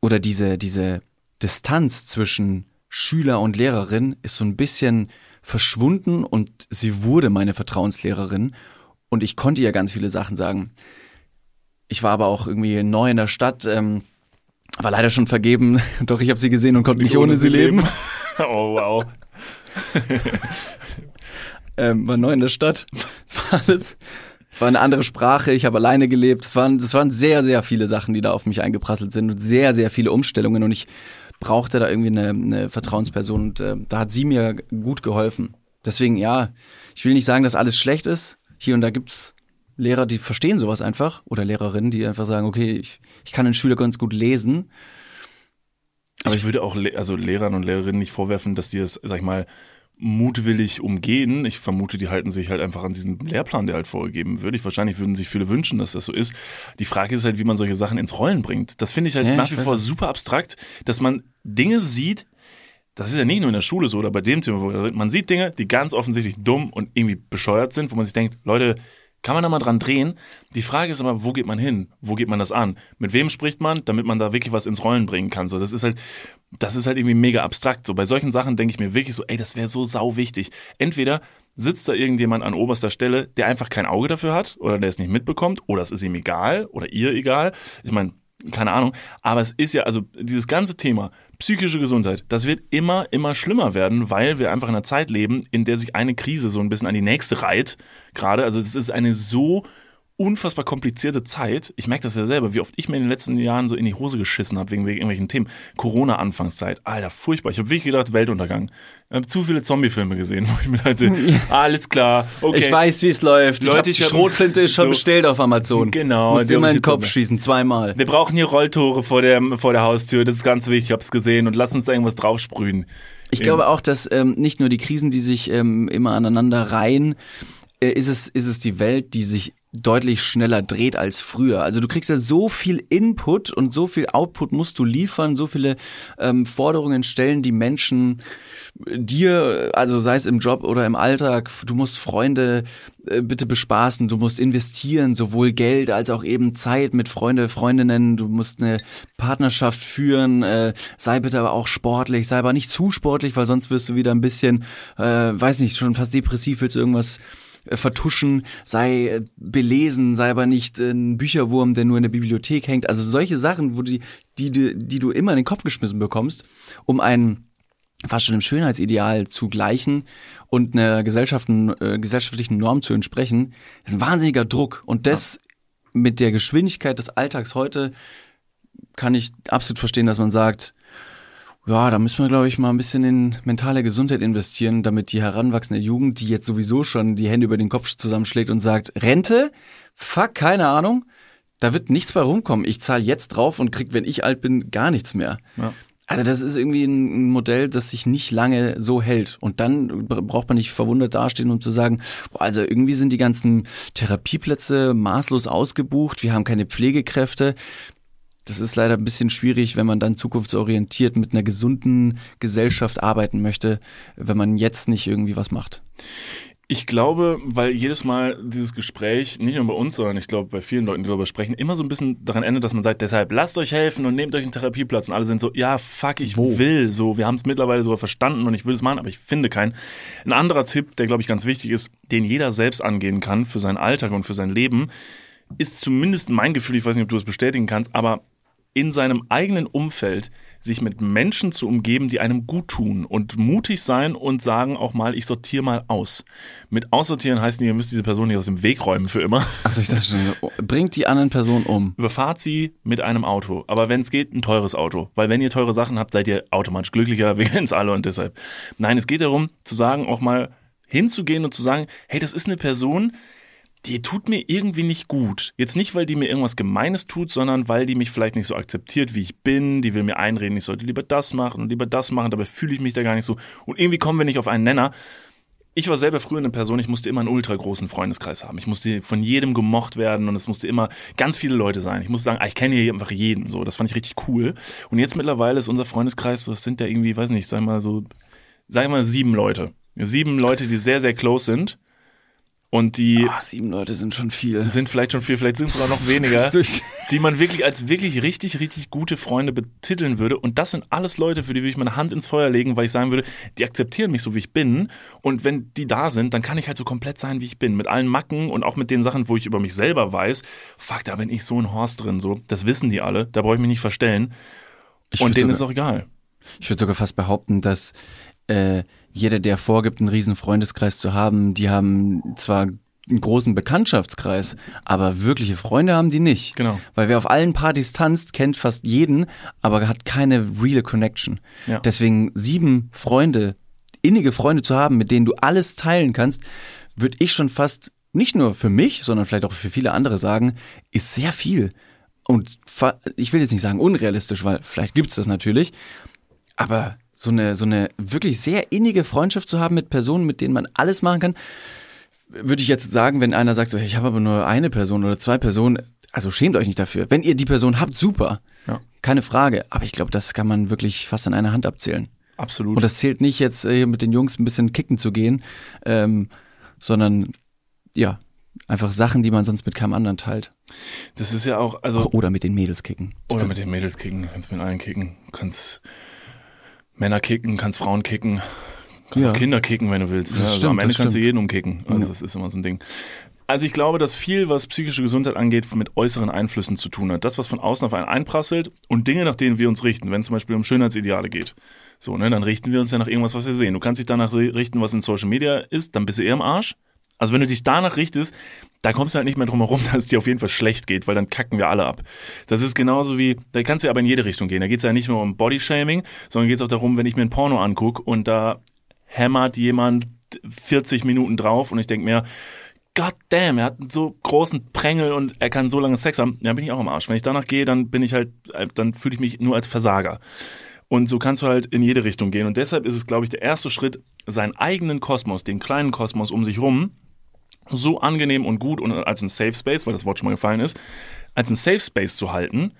oder diese, diese Distanz zwischen Schüler und Lehrerin ist so ein bisschen verschwunden und sie wurde meine Vertrauenslehrerin und ich konnte ihr ganz viele Sachen sagen. Ich war aber auch irgendwie neu in der Stadt, ähm, war leider schon vergeben, doch ich habe sie gesehen und konnte nicht ohne, ohne sie leben. leben. oh wow. ähm, war neu in der Stadt. Es war alles, es war eine andere Sprache, ich habe alleine gelebt. Es waren, es waren sehr, sehr viele Sachen, die da auf mich eingeprasselt sind und sehr, sehr viele Umstellungen und ich brauchte da irgendwie eine, eine Vertrauensperson und äh, da hat sie mir gut geholfen. Deswegen, ja, ich will nicht sagen, dass alles schlecht ist. Hier und da gibt's Lehrer, die verstehen sowas einfach oder Lehrerinnen, die einfach sagen, okay, ich, ich kann den Schüler ganz gut lesen. Aber ich würde auch also Lehrern und Lehrerinnen nicht vorwerfen, dass die es, sag ich mal, mutwillig umgehen. Ich vermute, die halten sich halt einfach an diesen Lehrplan, der halt vorgegeben wird. Ich wahrscheinlich würden sich viele wünschen, dass das so ist. Die Frage ist halt, wie man solche Sachen ins Rollen bringt. Das finde ich halt Ja, nach ich wie vor es. super abstrakt, dass man Dinge sieht, das ist ja nicht nur in der Schule so oder bei dem Thema, man sieht Dinge, die ganz offensichtlich dumm und irgendwie bescheuert sind, wo man sich denkt, Leute, kann man da mal dran drehen? Die Frage ist aber, wo geht man hin? Wo geht man das an? Mit wem spricht man, damit man da wirklich was ins Rollen bringen kann? So, das ist halt, das ist halt irgendwie mega abstrakt. So bei solchen Sachen denke ich mir wirklich so, ey, das wäre so sau wichtig. Entweder sitzt da irgendjemand an oberster Stelle, der einfach kein Auge dafür hat oder der es nicht mitbekommt oder es ist ihm egal oder ihr egal. Ich meine, keine Ahnung. Aber es ist ja, also dieses ganze Thema psychische Gesundheit, das wird immer, immer schlimmer werden, weil wir einfach in einer Zeit leben, in der sich eine Krise so ein bisschen an die nächste reiht. Gerade, also es ist eine so unfassbar komplizierte Zeit. Ich merke das ja selber, wie oft ich mir in den letzten Jahren so in die Hose geschissen habe wegen, wegen irgendwelchen Themen. Corona-Anfangszeit, Alter, furchtbar. Ich habe wirklich gedacht, Weltuntergang. Ich habe zu viele Zombie-Filme gesehen, wo ich mir halt so, alles klar, okay. Ich weiß, wie es läuft. Leute, ich ich hab, die Schrotflinte ist schon so- bestellt auf Amazon. Genau, Musst dir hab mal ich in den Kopf schießen, zweimal. Wir brauchen hier Rolltore vor der, vor der Haustür, das ist ganz wichtig, ich hab's gesehen und lass uns da irgendwas draufsprühen. Ich glaube auch, dass ähm, nicht nur die Krisen, die sich ähm, immer aneinander reihen, äh, ist es ist es die Welt, die sich deutlich schneller dreht als früher. Also du kriegst ja so viel Input und so viel Output musst du liefern, so viele ähm, Forderungen stellen die Menschen dir, also sei es im Job oder im Alltag, du musst Freunde äh, bitte bespaßen, du musst investieren, sowohl Geld als auch eben Zeit mit Freunde, Freundinnen, du musst eine Partnerschaft führen, äh, sei bitte aber auch sportlich, sei aber nicht zu sportlich, weil sonst wirst du wieder ein bisschen, äh, weiß nicht, schon fast depressiv, willst du irgendwas äh, vertuschen, sei äh, belesen, sei aber nicht äh, ein Bücherwurm, der nur in der Bibliothek hängt. Also solche Sachen, wo die, die, die, du immer in den Kopf geschmissen bekommst, um ein fast schon dem Schönheitsideal zu gleichen und einer äh, gesellschaftlichen Norm zu entsprechen, ist ein wahnsinniger Druck. Und das mit der Geschwindigkeit des Alltags heute kann ich absolut verstehen, dass man sagt, ja, da müssen wir, glaube ich, mal ein bisschen in mentale Gesundheit investieren, damit die heranwachsende Jugend, die jetzt sowieso schon die Hände über den Kopf zusammenschlägt und sagt, Rente? Fuck, keine Ahnung. Da wird nichts bei rumkommen. Ich zahle jetzt drauf und krieg, wenn ich alt bin, gar nichts mehr. Ja. Also das ist irgendwie ein Modell, das sich nicht lange so hält. Und dann braucht man nicht verwundert dastehen, um zu sagen, boah, also irgendwie sind die ganzen Therapieplätze maßlos ausgebucht, wir haben keine Pflegekräfte. Das ist leider ein bisschen schwierig, wenn man dann zukunftsorientiert mit einer gesunden Gesellschaft arbeiten möchte, wenn man jetzt nicht irgendwie was macht. Ich glaube, weil jedes Mal dieses Gespräch, nicht nur bei uns, sondern ich glaube bei vielen Leuten, die darüber sprechen, immer so ein bisschen daran endet, dass man sagt, deshalb lasst euch helfen und nehmt euch einen Therapieplatz. Und alle sind so, ja, fuck, ich Wo? will so. Wir haben es mittlerweile sogar verstanden und ich will es machen, aber ich finde keinen. Ein anderer Tipp, der glaube ich ganz wichtig ist, den jeder selbst angehen kann für seinen Alltag und für sein Leben, ist zumindest mein Gefühl, ich weiß nicht, ob du es bestätigen kannst, aber in seinem eigenen Umfeld sich mit Menschen zu umgeben, die einem gut tun und mutig sein und sagen auch mal, ich sortiere mal aus. Mit aussortieren heißt nicht, ihr müsst diese Person nicht aus dem Weg räumen für immer. Also ich dachte schon, oh, bringt die anderen Personen um. Überfahrt sie mit einem Auto. Aber wenn es geht, ein teures Auto. Weil wenn ihr teure Sachen habt, seid ihr automatisch glücklicher. Wir kennen es alle und deshalb. Nein, es geht darum, zu sagen, auch mal hinzugehen und zu sagen, hey, das ist eine Person, die tut mir irgendwie nicht gut. Jetzt nicht, weil die mir irgendwas Gemeines tut, sondern weil die mich vielleicht nicht so akzeptiert, wie ich bin. Die will mir einreden, ich sollte lieber das machen und lieber das machen. Dabei fühle ich mich da gar nicht so. Und irgendwie kommen wir nicht auf einen Nenner. Ich war selber früher eine Person, ich musste immer einen ultra großen Freundeskreis haben. Ich musste von jedem gemocht werden und es musste immer ganz viele Leute sein. Ich musste sagen, ah, ich kenne hier einfach jeden. So, das fand ich richtig cool. Und jetzt mittlerweile ist unser Freundeskreis, das sind ja irgendwie, weiß nicht, sag mal so, sag mal sieben Leute. Sieben Leute, die sehr, sehr close sind. Und die Ah, sieben Leute sind schon viel. sind vielleicht schon vier, vielleicht sind es sogar noch weniger, die man wirklich als wirklich richtig, richtig gute Freunde betiteln würde. Und das sind alles Leute, für die würde ich meine Hand ins Feuer legen, weil ich sagen würde, die akzeptieren mich so, wie ich bin. Und wenn die da sind, dann kann ich halt so komplett sein, wie ich bin. Mit allen Macken und auch mit den Sachen, wo ich über mich selber weiß, fuck, da bin ich so ein Horst drin, so. Das wissen die alle, da brauche ich mich nicht verstellen. Ich und denen sogar- ist auch egal. Ich würde sogar fast behaupten, dass äh, jeder, der vorgibt, einen riesen Freundeskreis zu haben, die haben zwar einen großen Bekanntschaftskreis, aber wirkliche Freunde haben die nicht. Genau. Weil wer auf allen Partys tanzt, kennt fast jeden, aber hat keine reale Connection. Ja. Deswegen sieben Freunde, innige Freunde zu haben, mit denen du alles teilen kannst, würde ich schon fast nicht nur für mich, sondern vielleicht auch für viele andere sagen, ist sehr viel. Und ich will jetzt nicht sagen unrealistisch, weil vielleicht gibt's das natürlich, aber so eine, so eine wirklich sehr innige Freundschaft zu haben mit Personen, mit denen man alles machen kann, würde ich jetzt sagen, wenn einer sagt, so, hey, ich habe aber nur eine Person oder zwei Personen, also schämt euch nicht dafür. Wenn ihr die Person habt, super. Ja. Keine Frage. Aber ich glaube, das kann man wirklich fast an einer Hand abzählen. Absolut. Und das zählt nicht jetzt äh, mit den Jungs ein bisschen kicken zu gehen, ähm, sondern ja, einfach Sachen, die man sonst mit keinem anderen teilt. das ist ja auch, also Oder mit den Mädels kicken. Oder mit den Mädels kicken, du kannst mit allen kicken. Du kannst Männer kicken, kannst Frauen kicken, kannst Ja. auch Kinder kicken, wenn du willst. Ne? Also stimmt, am Ende kannst du jeden umkicken. Also das ist immer so ein Ding. Also ich glaube, dass viel, was psychische Gesundheit angeht, mit äußeren Einflüssen zu tun hat. Das, was von außen auf einen einprasselt und Dinge, nach denen wir uns richten. Wenn es zum Beispiel um Schönheitsideale geht. So, ne, dann richten wir uns ja nach irgendwas, was wir sehen. Du kannst dich danach richten, was in Social Media ist, dann bist du eher im Arsch. Also wenn du dich danach richtest, da kommst du halt nicht mehr drum herum, dass es dir auf jeden Fall schlecht geht, weil dann kacken wir alle ab. Das ist genauso wie, da kannst du ja aber in jede Richtung gehen. Da geht es ja nicht nur um Bodyshaming, sondern geht es auch darum, wenn ich mir ein Porno angucke und da hämmert jemand 40 Minuten drauf und ich denk mir, God damn, er hat einen so großen Prängel und er kann so lange Sex haben, dann bin ich auch im Arsch. Wenn ich danach gehe, dann bin ich halt, äh, dann fühle ich mich nur als Versager. Und so kannst du halt in jede Richtung gehen. Und deshalb ist es, glaube ich, der erste Schritt, seinen eigenen Kosmos, den kleinen Kosmos um sich rum, so angenehm und gut und als ein Safe Space, weil das Wort schon mal gefallen ist, als ein Safe Space zu halten,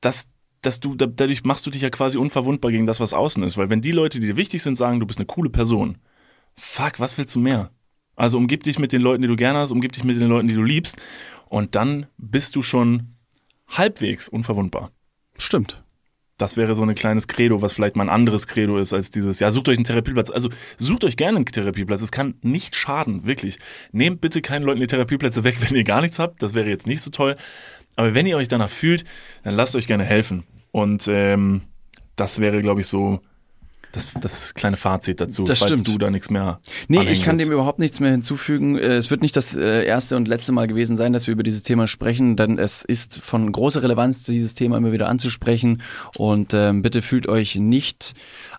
dass, dass du, da- dadurch machst du dich ja quasi unverwundbar gegen das, was außen ist. Weil wenn die Leute, die dir wichtig sind, sagen, du bist eine coole Person, fuck, was willst du mehr? Also umgib dich mit den Leuten, die du gerne hast, umgib dich mit den Leuten, die du liebst und dann bist du schon halbwegs unverwundbar. Stimmt. Das wäre so ein kleines Credo, was vielleicht mal ein anderes Credo ist als dieses, ja, sucht euch einen Therapieplatz. Also sucht euch gerne einen Therapieplatz. Es kann nicht schaden, wirklich. Nehmt bitte keinen Leuten die Therapieplätze weg, wenn ihr gar nichts habt. Das wäre jetzt nicht so toll. Aber wenn ihr euch danach fühlt, dann lasst euch gerne helfen. Und ähm, das wäre, glaube ich, so das, das kleine Fazit dazu, Das falls stimmt. du da nichts mehr Nee, ich kann willst. dem überhaupt nichts mehr hinzufügen. Äh, Es wird nicht das äh, erste und letzte Mal gewesen sein, dass wir über dieses Thema sprechen, denn es ist von großer Relevanz, dieses Thema immer wieder anzusprechen. Und ähm, bitte fühlt euch nicht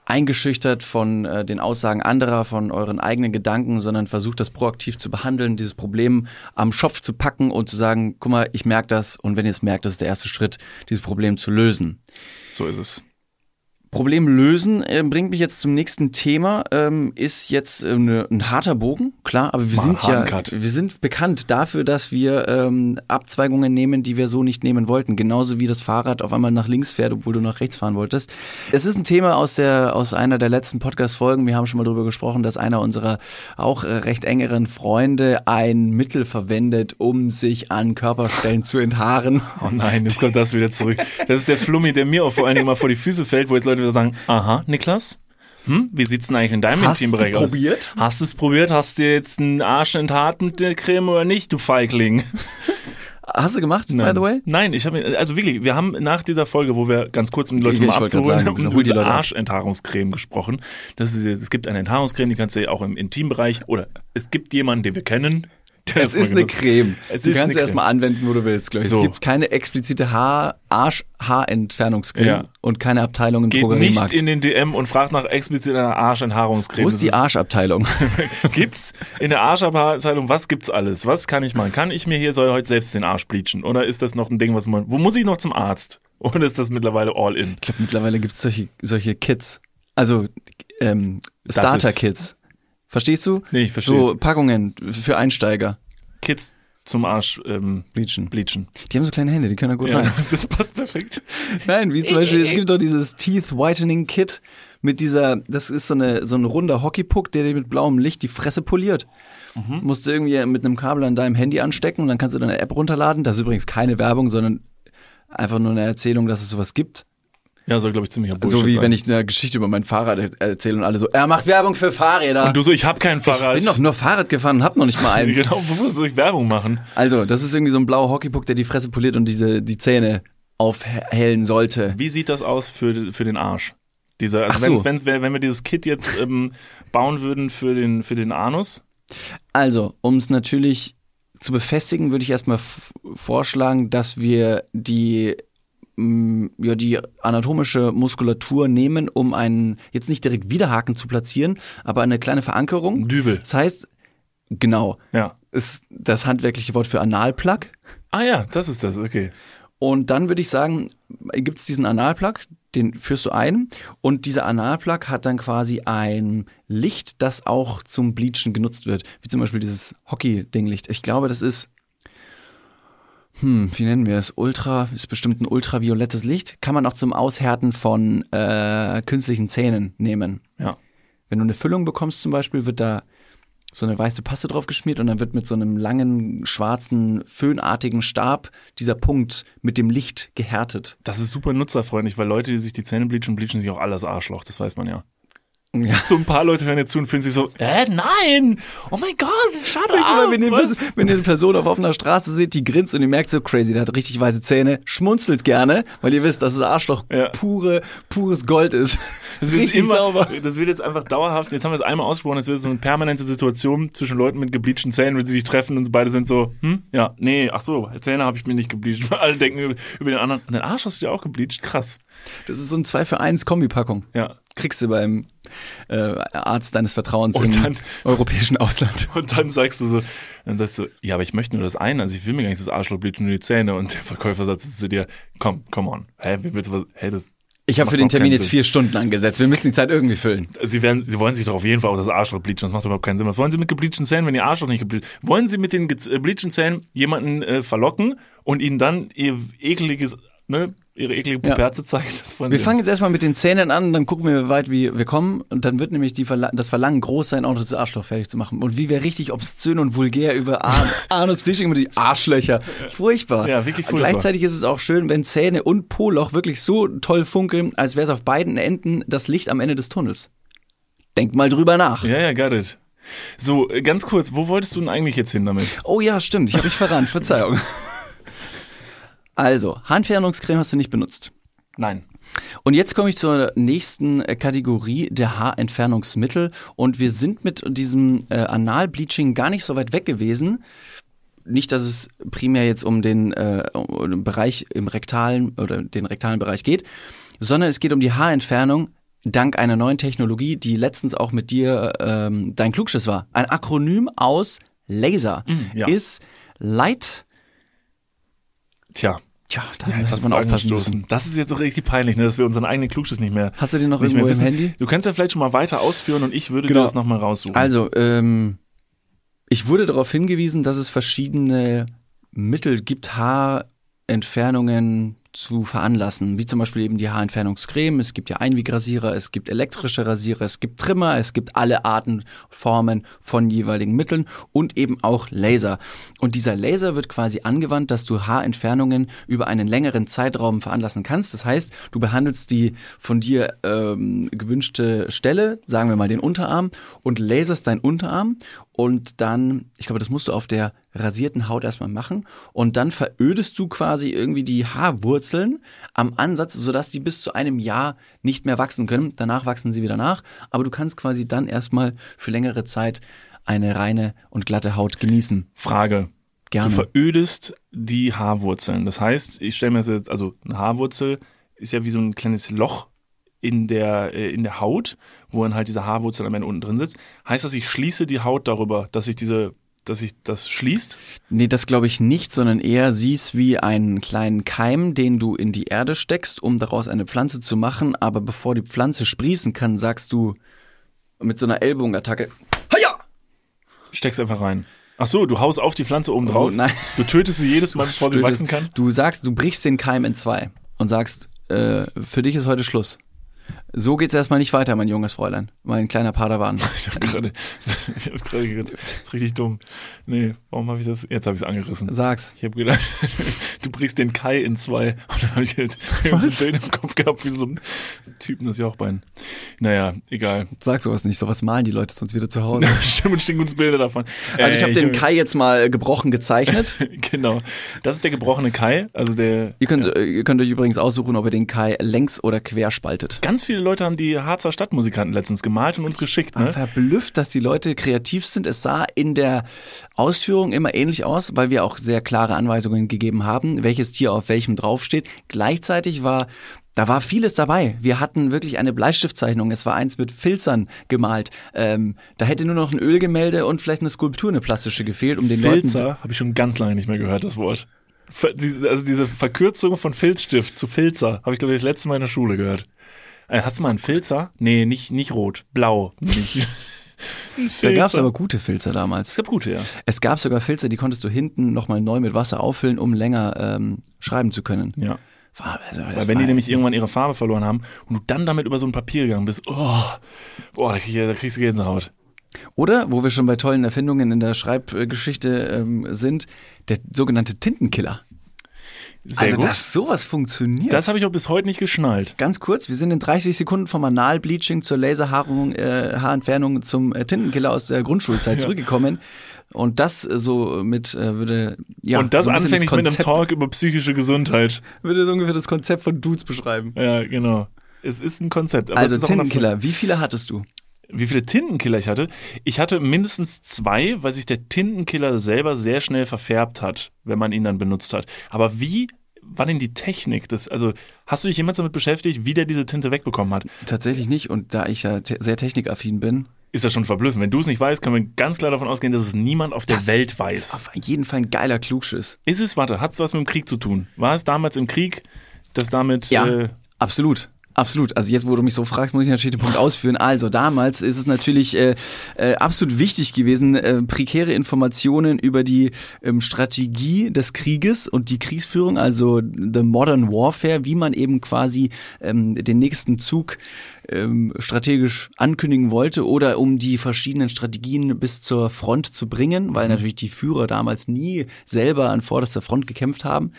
eingeschüchtert von äh, den Aussagen anderer, von euren eigenen Gedanken, sondern versucht das proaktiv zu behandeln, dieses Problem am Schopf zu packen und zu sagen, guck mal, ich merke das und wenn ihr es merkt, das ist der erste Schritt, dieses Problem zu lösen. So ist es. Problem lösen äh, bringt mich jetzt zum nächsten Thema. Ähm, ist jetzt äh, ne, ein harter Bogen, klar, aber wir Mal sind ja, wir sind bekannt dafür, dass wir ähm, Abzweigungen nehmen, die wir so nicht nehmen wollten. Genauso wie das Fahrrad auf einmal nach links fährt, obwohl du nach rechts fahren wolltest. Es ist ein Thema aus der aus einer der letzten Podcast-Folgen. Wir haben schon mal darüber gesprochen, dass einer unserer auch äh, recht engeren Freunde ein Mittel verwendet, um sich an Körperstellen zu enthaaren. Oh nein, jetzt kommt das wieder zurück. Das ist der Flummi, der mir auch vor allen Dingen mal vor die Füße fällt, wo jetzt Leute wieder sagen, aha, Niklas, hm, wie sieht's denn eigentlich in deinem Hast Intimbereich du aus? probiert? Hast du es probiert? Hast du jetzt einen Arsch enthaart mit der Creme oder nicht, du Feigling? Hast du gemacht, by the way? Nein, ich habe also wirklich, wir haben nach dieser Folge, wo wir ganz kurz um die Leute Ich- mal abzuholen, sagen, haben über Leute. Arschenthaarungscreme gesprochen. Das ist, es gibt eine Enthaarungscreme, die kannst du ja auch im Intimbereich oder es gibt jemanden, den wir kennen. Es das ist eine Creme. Es du kannst eine erstmal anwenden, wo du willst, glaube ich. So. Es gibt keine explizite Haar, Arsch, Haarentfernungscreme Ja. und keine Abteilung im Geht Drogeriemarkt. nicht in den DM und fragt nach explizit einer Arschenthaarungscreme. wo ist die Arschabteilung? Gibt's in der Arschabteilung, was gibt's alles? Was kann ich machen? Kann ich mir hier soll heute selbst den Arsch bleachen? Oder ist das noch ein Ding, was man, wo muss ich noch zum Arzt? Oder ist das mittlerweile all in? Ich glaube, mittlerweile gibt es solche, solche Kits. Also ähm, Starter-Kits. Verstehst du? Nee, ich versteh's. So Packungen für Einsteiger. Kids zum Arsch ähm, Bleachen. bleachen. Die haben so kleine Hände, die können da gut Ja, rein. das passt perfekt. Nein, wie zum Beispiel, es gibt doch dieses Teeth Whitening Kit mit dieser, das ist so, eine, so ein runder Hockeypuck, der dir mit blauem Licht die Fresse poliert. Mhm. Musst du irgendwie mit einem Kabel an deinem Handy anstecken und dann kannst du deine App runterladen. Das ist übrigens keine Werbung, sondern einfach nur eine Erzählung, dass es sowas gibt. Ja, soll glaube ich ziemlicher Bullshit so wie sein. wenn ich eine Geschichte über mein Fahrrad er- erzähle und alle so, er macht Werbung für Fahrräder. und du so, ich habe ich Fahrrad. bin doch nur Fahrrad gefahren und hab noch nicht mal eins. genau, wofür soll ich Werbung machen? Also, das ist irgendwie so ein blauer Hockeypuck, der die Fresse poliert und diese, die Zähne aufhellen sollte. Wie sieht das aus für, für den Arsch? Dieser, Ach also so. wenn, wenn, wenn wir dieses Kit jetzt ähm, bauen würden für den, für den Anus. Also, um es natürlich zu befestigen, würde ich erstmal vorschlagen, dass wir die ja, die anatomische Muskulatur nehmen, um einen, jetzt nicht direkt Widerhaken zu platzieren, aber eine kleine Verankerung. Dübel. Das heißt, genau, Ja. ist das handwerkliche Wort für Analplug. Ah ja, das ist das, okay. Und dann würde ich sagen, gibt es diesen Analplug, den führst du ein und dieser Analplug hat dann quasi ein Licht, das auch zum Bleachen genutzt wird, wie zum Beispiel dieses Hockey-Dinglicht. Ich glaube, das ist, hm, wie nennen wir es? Ultra, ist bestimmt ein ultraviolettes Licht. Kann man auch zum Aushärten von äh, künstlichen Zähnen nehmen. Ja. Wenn du eine Füllung bekommst zum Beispiel, wird da so eine weiße Paste drauf geschmiert und dann wird mit so einem langen, schwarzen, föhnartigen Stab dieser Punkt mit dem Licht gehärtet. Das ist super nutzerfreundlich, weil Leute, die sich die Zähne bleachen, bleachen sich auch alles Arschloch, das weiß man ja. Ja. So ein paar Leute hören jetzt zu und fühlen sich so, äh, nein! Oh mein Gott, schade. Aber wenn, ihr, was? wenn ihr eine Person auf offener Straße seht, die grinst und ihr merkt so crazy, der hat richtig weiße Zähne, schmunzelt gerne, weil ihr wisst, dass das Arschloch Ja. pure, pures Gold ist. Das wird, richtig immer, sauber. das wird jetzt einfach dauerhaft, jetzt haben wir es einmal ausgesprochen, es wird so eine permanente Situation zwischen Leuten mit gebleachten Zähnen, wenn sie sich treffen und beide sind so, hm, ja, nee, ach so, Zähne habe ich mir nicht gebleacht. Alle denken über, den anderen, den Arsch hast du dir auch gebleacht, krass. Das ist so ein 2 für 1 Kombipackung. Ja. Kriegst du beim äh, Arzt deines Vertrauens Und im dann- europäischen Ausland. Und dann sagst du so, dann sagst du, ja, aber ich möchte nur das eine, also ich will mir gar nicht das Arschloch bleachen, nur die Zähne. Und der Verkäufer sagt zu dir, komm, come on, hä, willst du was, hä, das, Ich habe für den Termin jetzt vier Stunden angesetzt. Wir müssen die Zeit irgendwie füllen. Sie werden, Sie wollen sich doch auf jeden Fall auch das Arschloch bleachen, das macht überhaupt keinen Sinn. Was wollen Sie mit gebleachten Zähnen, wenn Ihr Arschloch nicht gebleacht Wollen Sie mit den ge- äh, Zähnen jemanden äh, verlocken und Ihnen dann Ihr ekliges, ne, Ihre eklige Ja. Puperze zeigen? Das Wir fangen jetzt erstmal mit den Zähnen an, dann gucken wir, wie weit wir, wir kommen. Und dann wird nämlich die Verla das Verlangen groß sein, auch das Arschloch fertig zu machen. Und wie wir richtig obszön und vulgär über Ar Anus Bleaching mit die Arschlöcher. Furchtbar. Ja, wirklich furchtbar. Gleichzeitig ist es auch schön, wenn Zähne und Po-Loch wirklich so toll funkeln, als wäre es auf beiden Enden das Licht am Ende des Tunnels. Denkt mal drüber nach. Ja, ja, got it. So, äh, ganz kurz, wo wolltest du denn eigentlich jetzt hin damit? Oh ja, stimmt. Ich habe mich verrannt. Verzeihung. Also, Handfernungscreme hast du nicht benutzt. Nein. Und jetzt komme ich zur nächsten äh, Kategorie der Haarentfernungsmittel. Und wir sind mit diesem äh, Analbleaching gar nicht so weit weg gewesen. Nicht, dass es primär jetzt um den, äh, um den Bereich im rektalen oder den rektalen Bereich geht, sondern es geht um die Haarentfernung dank einer neuen Technologie, die letztens auch mit dir ähm, dein Klugschiss war. Ein Akronym aus Laser Mm, ja. ist Light. Tja. Tja, da Ja, jetzt hast man aufpassen müssen. Das ist jetzt richtig peinlich, ne, dass wir unseren eigenen Klugschiss nicht mehr. Hast du den noch nicht irgendwo im. Handy? Du kannst ja vielleicht schon mal weiter ausführen und ich würde Genau. dir das nochmal raussuchen. Also, ähm, ich wurde darauf hingewiesen, dass es verschiedene Mittel gibt, Haarentfernungen zu veranlassen, wie zum Beispiel eben die Haarentfernungscreme. Es gibt ja Einwegrasierer, es gibt elektrische Rasierer, es gibt Trimmer, es gibt alle Arten, Formen von jeweiligen Mitteln und eben auch Laser. Und dieser Laser wird quasi angewandt, dass du Haarentfernungen über einen längeren Zeitraum veranlassen kannst. Das heißt, du behandelst die von dir ähm, gewünschte Stelle, sagen wir mal den Unterarm, und laserst deinen Unterarm und dann, ich glaube, das musst du auf der rasierten Haut erstmal machen und dann verödest du quasi irgendwie die Haarwurzeln am Ansatz, sodass die bis zu einem Jahr nicht mehr wachsen können. Danach wachsen sie wieder nach, aber du kannst quasi dann erstmal für längere Zeit eine reine und glatte Haut genießen. Frage. Gerne. Du verödest die Haarwurzeln. Das heißt, ich stelle mir das jetzt, also eine Haarwurzel ist ja wie so ein kleines Loch in der, äh, in der Haut, wo dann halt diese Haarwurzel am Ende unten drin sitzt. Heißt das, ich schließe die Haut darüber, dass sich diese, dass sich das schließt? Nee, das glaube ich nicht, sondern eher siehst wie einen kleinen Keim, den du in die Erde steckst, um daraus eine Pflanze zu machen. Aber bevor die Pflanze sprießen kann, sagst du mit so einer Ellbogenattacke, Haja! Steckst einfach rein. Ach so, du haust auf die Pflanze oben drauf. Oh, nein. Du tötest sie jedes Mal, bevor sie wachsen kann. Du sagst, du brichst den Keim in zwei und sagst, äh, für dich ist heute Schluss. So geht's erstmal nicht weiter, mein junges Fräulein, mein kleiner Padawan. Ich habe gerade, gerade gedacht, richtig dumm. Nee, warum habe ich das? Jetzt habe ich es angerissen. Sag's. Ich habe gedacht, du brichst den Kai in zwei. Und dann habe ich halt so ein Bild im Kopf gehabt wie so ein Typen das Jochbein. Naja, egal. Sag sowas nicht, sowas malen die Leute sonst wieder zu Hause. Stimmt, stehen uns Bilder davon. Also ich habe den Kai jetzt mal gebrochen gezeichnet. Genau. Das ist der gebrochene Kai. Also der Ihr könnt, äh, ihr könnt euch übrigens aussuchen, ob ihr den Kai längs oder quer spaltet. ganz viele viele Leute haben die Harzer Stadtmusikanten letztens gemalt und uns geschickt, war ne? verblüfft, dass die Leute kreativ sind. Es sah in der Ausführung immer ähnlich aus, weil wir auch sehr klare Anweisungen gegeben haben, welches Tier auf welchem draufsteht. Gleichzeitig war da war vieles dabei. Wir hatten wirklich eine Bleistiftzeichnung. Es war eins mit Filzern gemalt. Ähm, da hätte nur noch ein Ölgemälde und vielleicht eine Skulptur, eine plastische gefehlt, um den Filzer habe ich schon ganz lange nicht mehr gehört, das Wort. Also diese Verkürzung von Filzstift zu Filzer habe ich glaube ich das letzte Mal in der Schule gehört. Äh, hast du mal einen Filzer? Nee, nicht nicht rot, blau. Nicht. Da gab es aber gute Filzer damals. es gab gute, ja. Es gab sogar Filzer, die konntest du hinten nochmal neu mit Wasser auffüllen, um länger ähm, schreiben zu können. Ja. War, also, Weil wenn die nämlich irgendwann ihre Farbe verloren haben und du dann damit über so ein Papier gegangen bist, oh, boah, da, krieg da kriegst du Gänsehaut. Oder, wo wir schon bei tollen Erfindungen in der Schreibgeschichte ähm, sind, der sogenannte Tintenkiller. Sehr also, gut. dass sowas funktioniert. das habe ich auch bis heute nicht geschnallt. Ganz kurz, wir sind in 30 Sekunden vom Analbleaching zur Laserhaarung, äh, Haarentfernung zum äh, Tintenkiller aus der Grundschulzeit zurückgekommen. Und das äh, so mit äh, würde ja und das so anfänglich mit einem Talk über psychische Gesundheit. würde so ungefähr das Konzept von Dudes beschreiben. Ja, genau. Es ist ein Konzept. Aber also es ist auch noch- Tintenkiller, wie viele hattest du? Wie viele Tintenkiller ich hatte? Ich hatte mindestens zwei, weil sich der Tintenkiller selber sehr schnell verfärbt hat, wenn man ihn dann benutzt hat. Aber wie war denn die Technik? Das, also, hast du dich jemals damit beschäftigt, wie der diese Tinte wegbekommen hat? Tatsächlich nicht. Und da ich ja te sehr technikaffin bin, Ist das schon verblüffend. Wenn du es nicht weißt, können wir ganz klar davon ausgehen, dass es niemand auf der Das Welt ist weiß. auf jeden Fall ein geiler Klugschiss. Ist es, warte, hat es was mit dem Krieg zu tun? War es damals im Krieg, dass damit, Ja, äh, absolut. Absolut. Also jetzt, wo du mich so fragst, muss ich natürlich den Punkt ausführen. Also damals ist es natürlich äh, äh, absolut wichtig gewesen, äh, prekäre Informationen über die ähm, Strategie des Krieges und die Kriegsführung, also the modern warfare, wie man eben quasi ähm, den nächsten Zug ähm, strategisch ankündigen wollte oder um die verschiedenen Strategien bis zur Front zu bringen, weil natürlich die Führer damals nie selber an vorderster Front gekämpft haben,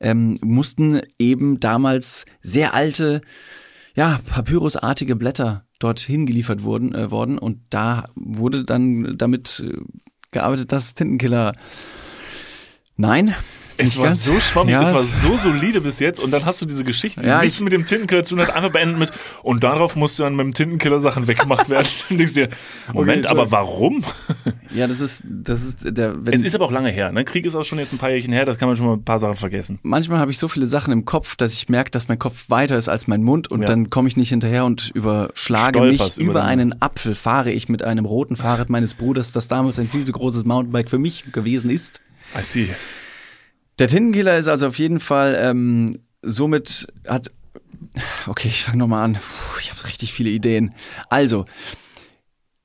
ähm, mussten eben damals sehr alte, ja, papyrusartige Blätter dorthin geliefert wurden, äh, worden und da wurde dann damit äh, gearbeitet, dass Tintenkiller Nein. Es war ganz. so schwammig, Ja, es war so solide bis jetzt und dann hast du diese Geschichte, die Ja, nichts ich- mit dem Tintenkiller zu tun hat, einfach beendet mit und darauf musste dann mit dem Tintenkiller Sachen weggemacht werden. Und denkst dir, Moment, Okay, aber warum? Ja, das ist, das ist der. Wenn, Es ist aber auch lange her, ne? Krieg ist auch schon jetzt ein paar Jährchen her, das kann man schon mal ein paar Sachen vergessen. manchmal habe ich so viele Sachen im Kopf, dass ich merke, dass mein Kopf weiter ist als mein Mund und Ja. dann komme ich nicht hinterher und überschlage Stolperst mich. über Über einen Apfel fahre ich mit einem roten Fahrrad meines Bruders, das damals ein viel zu großes Mountainbike für mich gewesen ist. I see. Der Tintenkiller ist also auf jeden Fall ähm, somit hat. Okay, ich fange nochmal an. Puh, ich habe richtig viele Ideen. Also,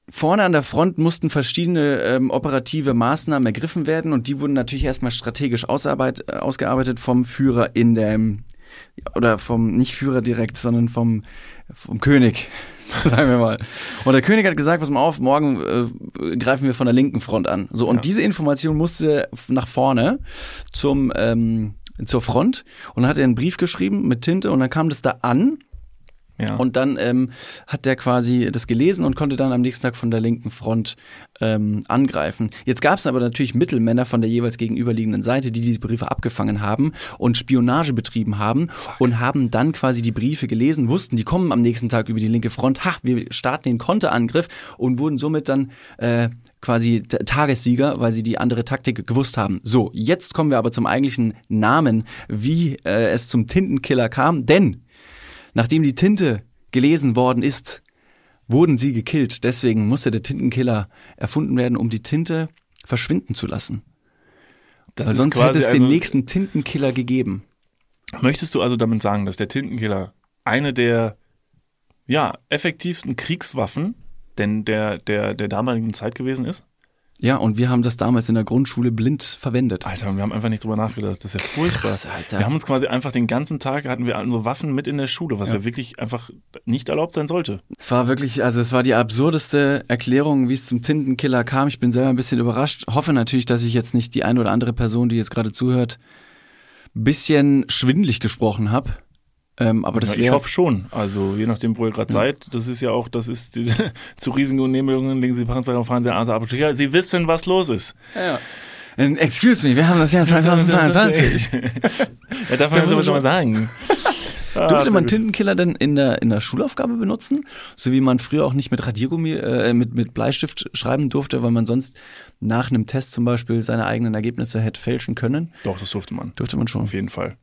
vorne an der Front mussten verschiedene ähm, operative Maßnahmen ergriffen werden und die wurden natürlich erstmal strategisch ausarbeit, äh, ausgearbeitet vom Führer in dem oder vom nicht Führer direkt, sondern vom vom König, sagen wir mal. Und der König hat gesagt, pass mal auf, morgen äh, greifen wir von der linken Front an. So und Ja. diese Information musste nach vorne zum ähm, zur Front und dann hat er einen Brief geschrieben mit Tinte und dann kam das da an Ja. und dann ähm, hat der quasi das gelesen und konnte dann am nächsten Tag von der linken Front ähm, angreifen. Jetzt gab es aber natürlich Mittelmänner von der jeweils gegenüberliegenden Seite, die diese Briefe abgefangen haben und Spionage betrieben haben und haben dann quasi die Briefe gelesen, wussten, die kommen am nächsten Tag über die linke Front. Ha, wir starten den Konterangriff und wurden somit dann äh, quasi Tagessieger, weil sie die andere Taktik gewusst haben. So, jetzt kommen wir aber zum eigentlichen Namen, wie äh, es zum Tintenkiller kam, denn Nachdem die Tinte gelesen worden ist, wurden sie gekillt. Deswegen musste der Tintenkiller erfunden werden, um die Tinte verschwinden zu lassen. das Weil sonst hätte es also, den nächsten Tintenkiller gegeben. Möchtest du also damit sagen, dass der Tintenkiller eine der ja, effektivsten Kriegswaffen denn der, der, der damaligen Zeit gewesen ist? Ja, und wir haben das damals in der Grundschule blind verwendet. Alter, wir haben einfach nicht drüber nachgedacht. Das ist ja furchtbar. Krass, Alter. Wir haben uns quasi einfach den ganzen Tag hatten wir unsere Waffen mit in der Schule, was ja, wirklich einfach nicht erlaubt sein sollte. Es war wirklich, also es war die absurdeste Erklärung, wie es zum Tintenkiller kam. Ich bin selber ein bisschen überrascht. Hoffe natürlich, dass ich jetzt nicht die eine oder andere Person, die jetzt gerade zuhört, ein bisschen schwindlig gesprochen habe. Ähm, aber das Ja, ich hoffe schon. Also je nachdem, wo ihr gerade seid, das ist ja auch, das ist die, zu Riesengenehmigungen legen Sie Panzer auf fahren Sie an, Apotheker. Sie wissen, was los ist. Ja. Ähm, Excuse me, wir haben das Jahr 2022. ja, darf man sowas schon mal sagen. Ah, Durfte man. Tintenkiller denn in der, in der Schulaufgabe benutzen? So wie man früher auch nicht mit Radiergummi, äh, mit, mit Bleistift schreiben durfte, weil man sonst nach einem Test zum Beispiel seine eigenen Ergebnisse hätte fälschen können? Doch, das durfte man. Durfte man schon. Auf jeden Fall.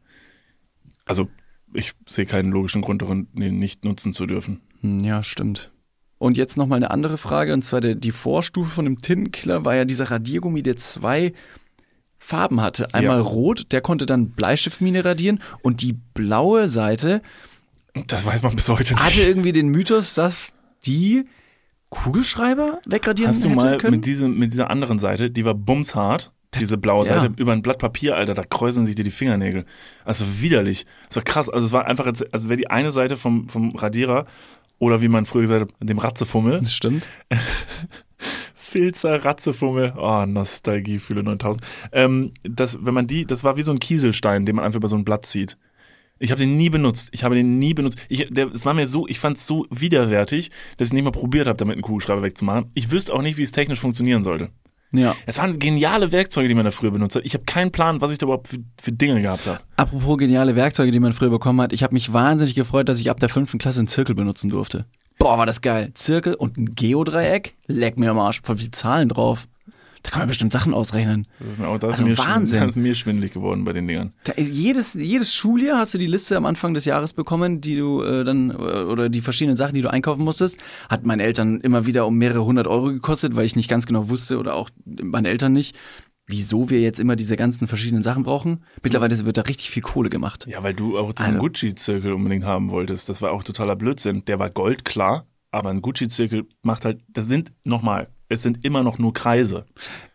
Also, ich sehe keinen logischen Grund darin, den nicht nutzen zu dürfen. Hm, Ja, stimmt. Und jetzt nochmal eine andere Frage, und zwar der, die Vorstufe von dem Tintenkiller war ja dieser Radiergummi, der zwei Farben hatte. Einmal Ja. rot, der konnte dann Bleistiftmine radieren und die blaue Seite Das weiß man bis heute nicht. hatte irgendwie den Mythos, dass die Kugelschreiber wegradieren Hast du mal können? mit, diesem, mit dieser anderen Seite, die war bumshart, diese blaue ja. Seite, über ein Blatt Papier, Alter, da kräuseln sich dir die Fingernägel. Also widerlich. Das war krass. Also es war einfach, als, als wäre die eine Seite vom, vom Radierer oder wie man früher gesagt hat, dem Ratzefummel. das stimmt. Filzer, Ratzefummel. Oh, Nostalgie, fühle 9000. Ähm, das, wenn man die, das war wie so ein Kieselstein, den man einfach über so ein Blatt zieht. Ich habe den nie benutzt. Ich habe den nie benutzt. Ich, der, es war mir so, ich fand es so widerwärtig, dass ich nicht mal probiert habe, damit einen Kugelschreiber wegzumachen. Ich wüsste auch nicht, wie es technisch funktionieren sollte. Ja. Es waren geniale Werkzeuge, die man da früher benutzt hat. Ich habe keinen Plan, was ich da überhaupt für, für Dinge gehabt habe. Apropos geniale Werkzeuge, die man früher bekommen hat. Ich habe mich wahnsinnig gefreut, dass ich ab der fünften Klasse einen Zirkel benutzen durfte. Boah, war das geil. Zirkel und ein Geodreieck. Leck mir am Arsch. Voll viele Zahlen drauf. Da kann man bestimmt Sachen ausrechnen. Das ist mir, auch, das Also ist mir Wahnsinn. Das ist mir schwindelig geworden bei den Dingern. Jedes, jedes Schuljahr hast du die Liste am Anfang des Jahres bekommen, die du äh, dann, äh, oder die verschiedenen Sachen, die du einkaufen musstest. Hat meinen Eltern immer wieder um mehrere hundert Euro gekostet, weil ich nicht ganz genau wusste oder auch meine Eltern nicht, wieso wir jetzt immer diese ganzen verschiedenen Sachen brauchen. Mittlerweile wird da richtig viel Kohle gemacht. Ja, weil du auch diesen Also- Gucci-Zirkel unbedingt haben wolltest. Das war auch totaler Blödsinn. Der war Gold, klar, aber ein Gucci-Zirkel macht halt, das sind, nochmal, es sind immer noch nur Kreise.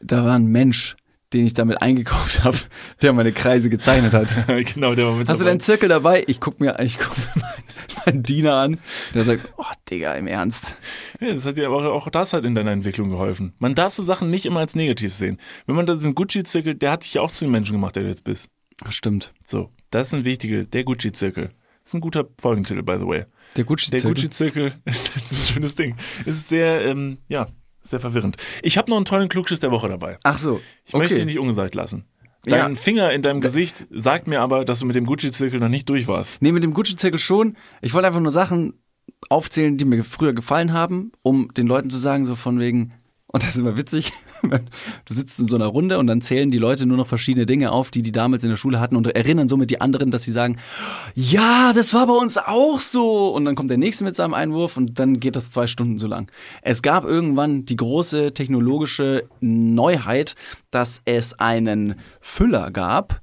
Da war ein Mensch, den ich damit eingekauft habe, der meine Kreise gezeichnet hat. genau, der war mit Hast du dabei. deinen Zirkel dabei? Ich guck mir, ich guck mir meinen, meinen Diener an. Der sagt, oh Digga, im Ernst. Ja, das hat dir aber auch das hat in deiner Entwicklung geholfen. Man darf so Sachen nicht immer als negativ sehen. Wenn man da diesen Gucci-Zirkel, der hat dich ja auch zu dem Menschen gemacht, der du jetzt bist. Das stimmt. So, das ist ein wichtiger, der Gucci-Zirkel. Das ist ein guter Folgentitel, by the way. Der Gucci Der Zirkel. Gucci-Zirkel ist, ist ein schönes Ding. Es ist sehr, ähm, ja, sehr verwirrend. Ich habe noch einen tollen Klugschiss der Woche dabei. Ach so. Ich möchte ihn nicht ungesagt lassen. Ja. Dein Finger in deinem Gesicht sagt mir aber, dass du mit dem Gucci-Zirkel noch nicht durch warst. Nee, mit dem Gucci-Zirkel schon. Ich wollte einfach nur Sachen aufzählen, die mir früher gefallen haben, um den Leuten zu sagen, so von wegen, und das ist immer witzig, du sitzt in so einer Runde und dann zählen die Leute nur noch verschiedene Dinge auf, die die damals in der Schule hatten und erinnern somit die anderen, dass sie sagen, ja, das war bei uns auch so. Und dann kommt der nächste mit seinem Einwurf und dann geht das zwei Stunden so lang. Es gab irgendwann die große technologische Neuheit, dass es einen Füller gab,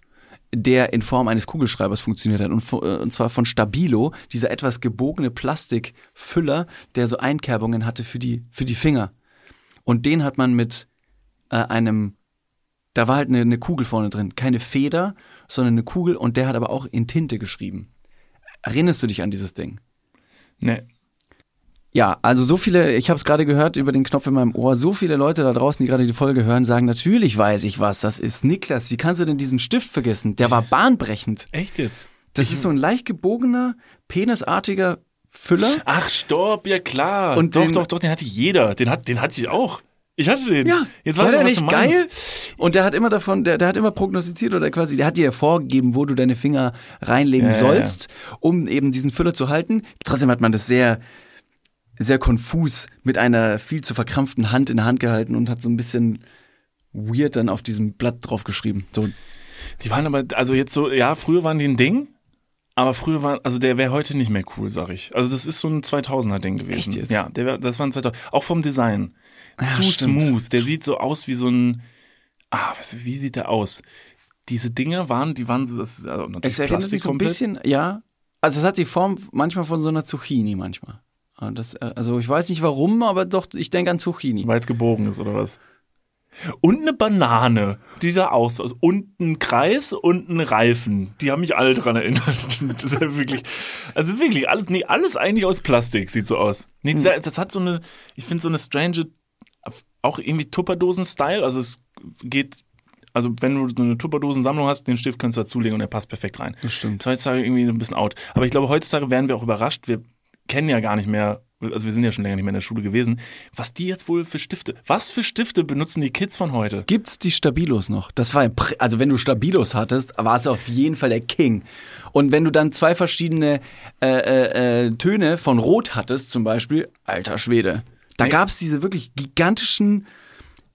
der in Form eines Kugelschreibers funktioniert hat. Und, äh, und zwar von Stabilo, dieser etwas gebogene Plastikfüller, der so Einkerbungen hatte für die, für die Finger. Und den hat man mit äh, einem, da war halt eine, eine Kugel vorne drin. Keine Feder, sondern eine Kugel und der hat aber auch in Tinte geschrieben. Erinnerst du dich an dieses Ding? Nee. Ja, also so viele, ich habe es gerade gehört über den Knopf in meinem Ohr, so viele Leute da draußen, die gerade die Folge hören, sagen, natürlich weiß ich, was das ist. Niklas, wie kannst du denn diesen Stift vergessen? Der war bahnbrechend. Echt jetzt? Das ist so ein leicht gebogener, penisartiger Füller. Ach, stopp, ja klar. Und doch, den- doch, doch, den hatte jeder. Den, hat, den hatte ich auch. Ich hatte den. Ja, jetzt war der nicht geil? Und der hat immer davon, der, der hat immer prognostiziert oder quasi, der hat dir vorgegeben, wo du deine Finger reinlegen Ja, ja, sollst, um eben diesen Füller zu halten. Trotzdem hat man das sehr, sehr konfus mit einer viel zu verkrampften Hand in der Hand gehalten und hat so ein bisschen weird dann auf diesem Blatt drauf geschrieben. So, Die waren aber, also jetzt so, ja, früher waren die ein Ding, aber früher war, also der wäre heute nicht mehr cool, sag ich. Also das ist so ein 2000er-Ding gewesen. Echt jetzt? Ja, der wär, das war ein 2000 Auch vom Design. Ja, Zu stimmt. smooth. Der sieht so aus wie so ein, ah, was, wie sieht der aus? Diese Dinger waren, die waren so, das ist also natürlich es erinnert Plastik mich so ein komplett. bisschen, ja. Also es hat die Form manchmal von so einer Zucchini manchmal. Das, äh, also ich weiß nicht warum, aber doch, ich denke an Zucchini. Weil es gebogen ist, oder was? Und eine Banane, die da aus, also und ein Kreis und ein Reifen. Die haben mich alle dran erinnert. Das ist ja wirklich, also wirklich alles, nee, alles eigentlich aus Plastik sieht so aus. Nee, Hm. das, das hat so eine, ich finde so eine strange, auch irgendwie Tupperdosen-Style. Also es geht, also wenn du so eine Tupperdosen-Sammlung hast, den Stift kannst du dazulegen und der passt perfekt rein. Das stimmt. Das ist heutzutage irgendwie ein bisschen out. Aber ich glaube, heutzutage werden wir auch überrascht. Wir kennen ja gar nicht mehr also wir sind ja schon länger nicht mehr in der Schule gewesen, was die jetzt wohl für Stifte, was für Stifte benutzen die Kids von heute? Gibt's die Stabilos noch? Das war, also wenn du Stabilos hattest, war es auf jeden Fall der King. Und wenn du dann zwei verschiedene äh, äh, äh, Töne von Rot hattest, zum Beispiel, alter Schwede. Da Nee. gab's diese wirklich gigantischen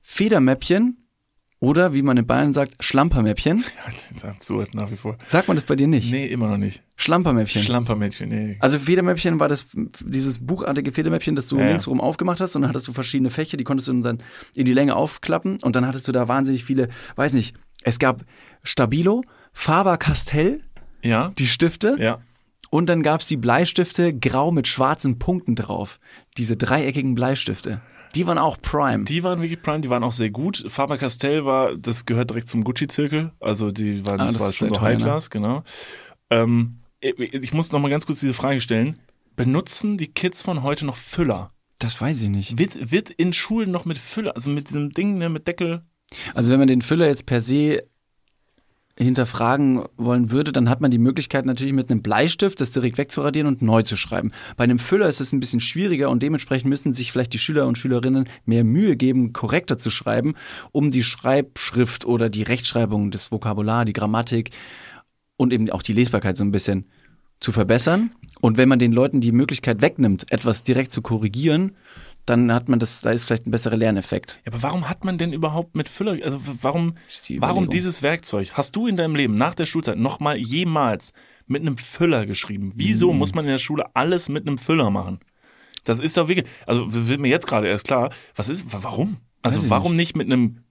Federmäppchen oder, wie man in Bayern sagt, Schlampermäppchen. Das ist absurd nach wie vor. Sagt man das bei dir nicht? Nee, immer noch nicht. Schlampermäppchen. Schlampermädchen, nee. Also Federmäppchen war das dieses buchartige Federmäppchen, das du Ja, ja. linksrum aufgemacht hast und dann hattest du verschiedene Fächer, die konntest du dann in die Länge aufklappen und dann hattest du da wahnsinnig viele, weiß nicht, es gab Stabilo, Faber-Castell, Ja? die Stifte Ja. und dann gab's die Bleistifte grau mit schwarzen Punkten drauf. Diese dreieckigen Bleistifte. Die waren auch Prime. Die waren wirklich prime, die waren auch sehr gut. Faber-Castell war, das gehört direkt zum Gucci-Zirkel. Also die waren, Ah, das, das war schon so ne? High-Class, genau. Ähm, ich- ich muss noch mal ganz kurz diese Frage stellen. Benutzen die Kids von heute noch Füller? das weiß ich nicht. Wird, wird in Schulen noch mit Füller, also mit diesem Ding, ne, mit Deckel? Also wenn man den Füller jetzt per se hinterfragen wollen würde, dann hat man die Möglichkeit natürlich mit einem Bleistift das direkt wegzuradieren und neu zu schreiben. Bei einem Füller ist es ein bisschen schwieriger und dementsprechend müssen sich vielleicht die Schüler und Schülerinnen mehr Mühe geben, korrekter zu schreiben, um die Schreibschrift oder die Rechtschreibung, das Vokabular, die Grammatik und eben auch die Lesbarkeit so ein bisschen zu verbessern. Und wenn man den Leuten die Möglichkeit wegnimmt, etwas direkt zu korrigieren, dann hat man das, da ist vielleicht ein besserer Lerneffekt. Ja, aber warum hat man denn überhaupt mit Füller, also warum, die warum dieses Werkzeug? Hast du in deinem Leben nach der Schulzeit noch mal jemals mit einem Füller geschrieben? Wieso Mhm. muss man in der Schule alles mit einem Füller machen? Das ist doch wirklich, also wird mir jetzt gerade erst klar, was ist, wa- warum? Also warum nicht mit einem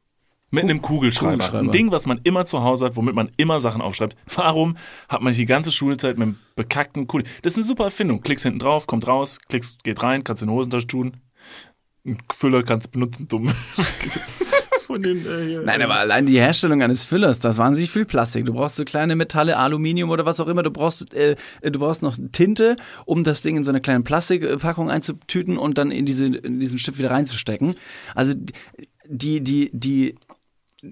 mit einem Kugelschreiber. Kugelschreiber. Ein Ding, was man immer zu Hause hat, womit man immer Sachen aufschreibt. Warum hat man nicht die ganze Schulzeit mit einem bekackten Kugel? Das ist eine super Erfindung. Klickst hinten drauf, kommt raus, klickst, geht rein, kannst in die Hosentasche tun. Ein Füller kannst benutzen, dumm. Von den, äh, Nein, aber allein die Herstellung eines Füllers, das wahnsinnig viel Plastik. Du brauchst so kleine Metalle, Aluminium oder was auch immer. Du brauchst, äh, du brauchst noch Tinte, um das Ding in so eine kleine Plastikpackung einzutüten und dann in, diese, in diesen Stift wieder reinzustecken. Also die, die, die,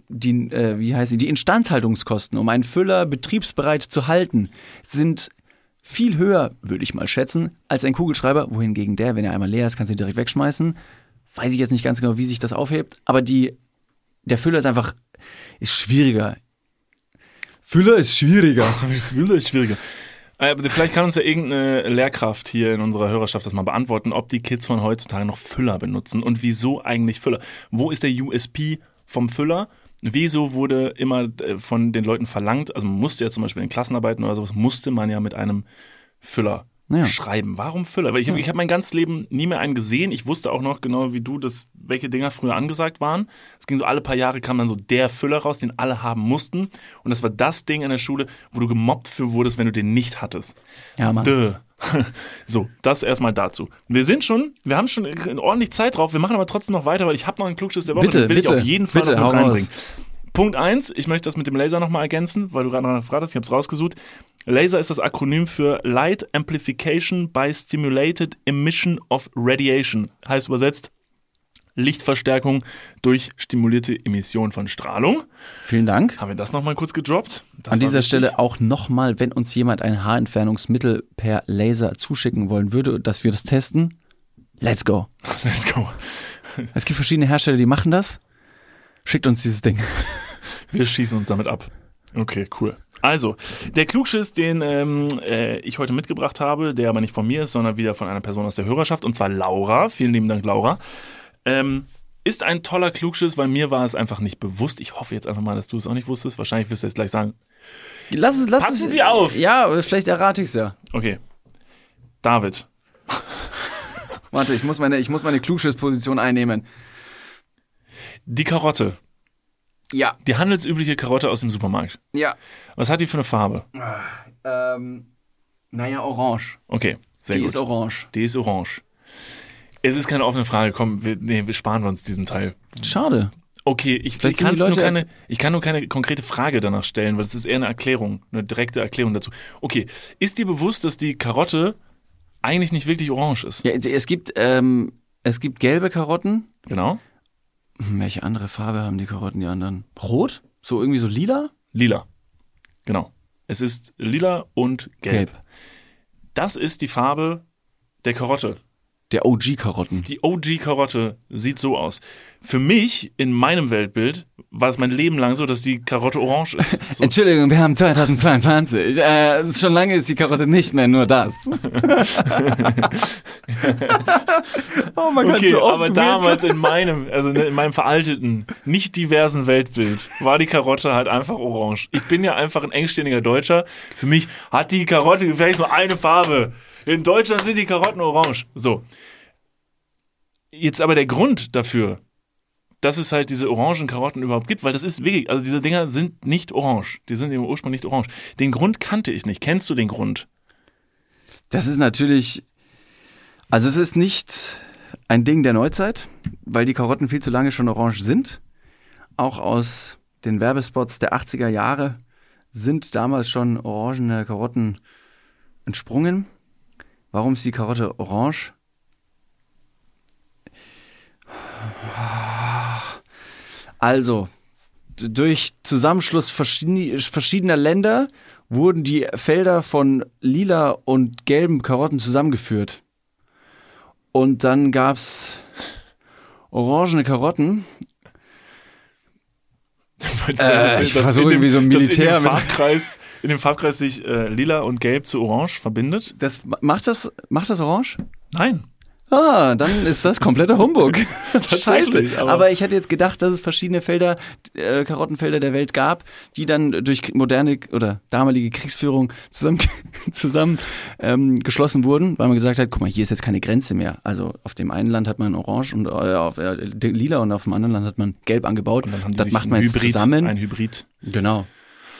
die, äh, wie heißt sie, die Instandhaltungskosten, um einen Füller betriebsbereit zu halten, sind viel höher, würde ich mal schätzen, als ein Kugelschreiber, wohingegen der, wenn er einmal leer ist, kannst du ihn direkt wegschmeißen. Weiß ich jetzt nicht ganz genau, wie sich das aufhebt, aber die, der Füller ist einfach, ist schwieriger. Füller ist schwieriger. Füller ist schwieriger. Äh, aber Vielleicht kann uns ja irgendeine Lehrkraft hier in unserer Hörerschaft das mal beantworten, ob die Kids von heutzutage noch Füller benutzen und wieso eigentlich Füller. Wo ist der USP vom Füller? Wieso wurde immer äh, von den Leuten verlangt, also man musste ja zum Beispiel in Klassenarbeiten oder sowas, musste man ja mit einem Füller Ja. schreiben. Warum Füller? Weil ich, hab- ich habe mein ganzes Leben nie mehr einen gesehen. Ich wusste auch noch genau wie du, dass welche Dinger früher angesagt waren. Es ging so alle paar Jahre kam dann so der Füller raus, den alle haben mussten. Und das war das Ding in der Schule, wo du gemobbt für wurdest, wenn du den nicht hattest. Ja, Mann. Duh. So, das erstmal dazu. Wir sind schon, wir haben schon ordentlich Zeit drauf. Wir machen aber trotzdem noch weiter, weil ich habe noch einen Klugschiss der Woche. Bitte, den will bitte, ich auf jeden Fall bitte, noch mit reinbringen. Punkt eins, ich möchte das mit dem Laser nochmal ergänzen, weil du gerade noch gefragt hast, ich habe es rausgesucht. Laser ist das Akronym für Light Amplification by Stimulated Emission of Radiation. Heißt übersetzt Lichtverstärkung durch stimulierte Emission von Strahlung. Vielen Dank. Haben wir das nochmal kurz gedroppt? Das An dieser wichtig. Stelle auch nochmal, wenn uns jemand ein Haarentfernungsmittel per Laser zuschicken wollen würde, dass wir das testen, let's go. Let's go. Es gibt verschiedene Hersteller, die machen das. Schickt uns dieses Ding. Wir schießen uns damit ab. Okay, cool. Also, der Klugschiss, den ähm, äh, ich heute mitgebracht habe, der aber nicht von mir ist, sondern wieder von einer Person aus der Hörerschaft, und zwar Laura. Vielen lieben Dank, Laura. Ähm, ist ein toller Klugschiss, weil mir war es einfach nicht bewusst. Ich hoffe jetzt einfach mal, dass du es auch nicht wusstest. Wahrscheinlich wirst du jetzt gleich sagen, Lass es, lass Passen es. Sie auf! Ja, vielleicht errate ich es ja. okay, David, Warte, ich muss meine, ich muss meine Klugschiss-Position einnehmen. die Karotte, Ja, die handelsübliche Karotte aus dem Supermarkt. ja. Was hat die für eine Farbe? Ähm, naja, orange. Okay, sehr die gut. ist orange. die ist orange. Es ist keine offene Frage, komm, wir, nee, wir sparen uns diesen Teil. Schade. Okay, ich, ich, die nur keine, ich kann nur keine konkrete Frage danach stellen, weil es ist eher eine Erklärung, eine direkte Erklärung dazu. Okay, ist dir bewusst, dass die Karotte eigentlich nicht wirklich orange ist? Ja, es gibt, ähm, es gibt gelbe Karotten. Genau. Welche andere Farbe haben die Karotten, die anderen? Rot? So irgendwie so lila? Lila. Genau. Es ist lila und gelb. Das ist die Farbe der Karotte. der OG-Karotten. Die OG-Karotte sieht so aus. Für mich, in meinem Weltbild, war es mein Leben lang so, dass die Karotte orange ist. So. Entschuldigung, wir haben 2022. Äh, schon lange ist die Karotte nicht mehr nur das. oh, man kann okay, so aber damals in meinem, also in meinem veralteten, nicht diversen Weltbild war die Karotte halt einfach orange. Ich bin ja einfach ein engstirniger Deutscher. Für mich hat die Karotte vielleicht nur eine Farbe. In Deutschland sind die Karotten orange. So. Jetzt aber der Grund dafür, dass es halt diese orangen Karotten überhaupt gibt, weil das ist wirklich, also diese Dinger sind nicht orange. Die sind im Ursprung nicht orange. Den Grund kannte ich nicht. Kennst du den Grund? Das ist natürlich, also es ist nicht ein Ding der Neuzeit, weil die Karotten viel zu lange schon orange sind. Auch aus den Werbespots der 80er Jahre sind damals schon orangene Karotten entsprungen. Warum ist die Karotte orange? Also, durch Zusammenschluss verschiedener Länder wurden die Felder von lila und gelben Karotten zusammengeführt. Und dann gab's orangene Karotten. Äh, ich versuche irgendwie so ein Militär in dem Farbkreis, in dem Farbkreis sich äh, lila und gelb zu orange verbindet. Das macht das macht das orange? Nein. Ah, dann ist das kompletter Humbug. Scheiße. Aber, aber, ich hätte jetzt gedacht, dass es verschiedene Felder, äh, Karottenfelder der Welt gab, die dann durch moderne oder damalige Kriegsführung zusammen, zusammen ähm, geschlossen wurden, weil man gesagt hat, guck mal, hier ist jetzt keine Grenze mehr. Also auf dem einen Land hat man Orange und äh, auf äh, Lila und auf dem anderen Land hat man Gelb angebaut. das macht man jetzt Hybrid, zusammen. Ein Hybrid. Genau.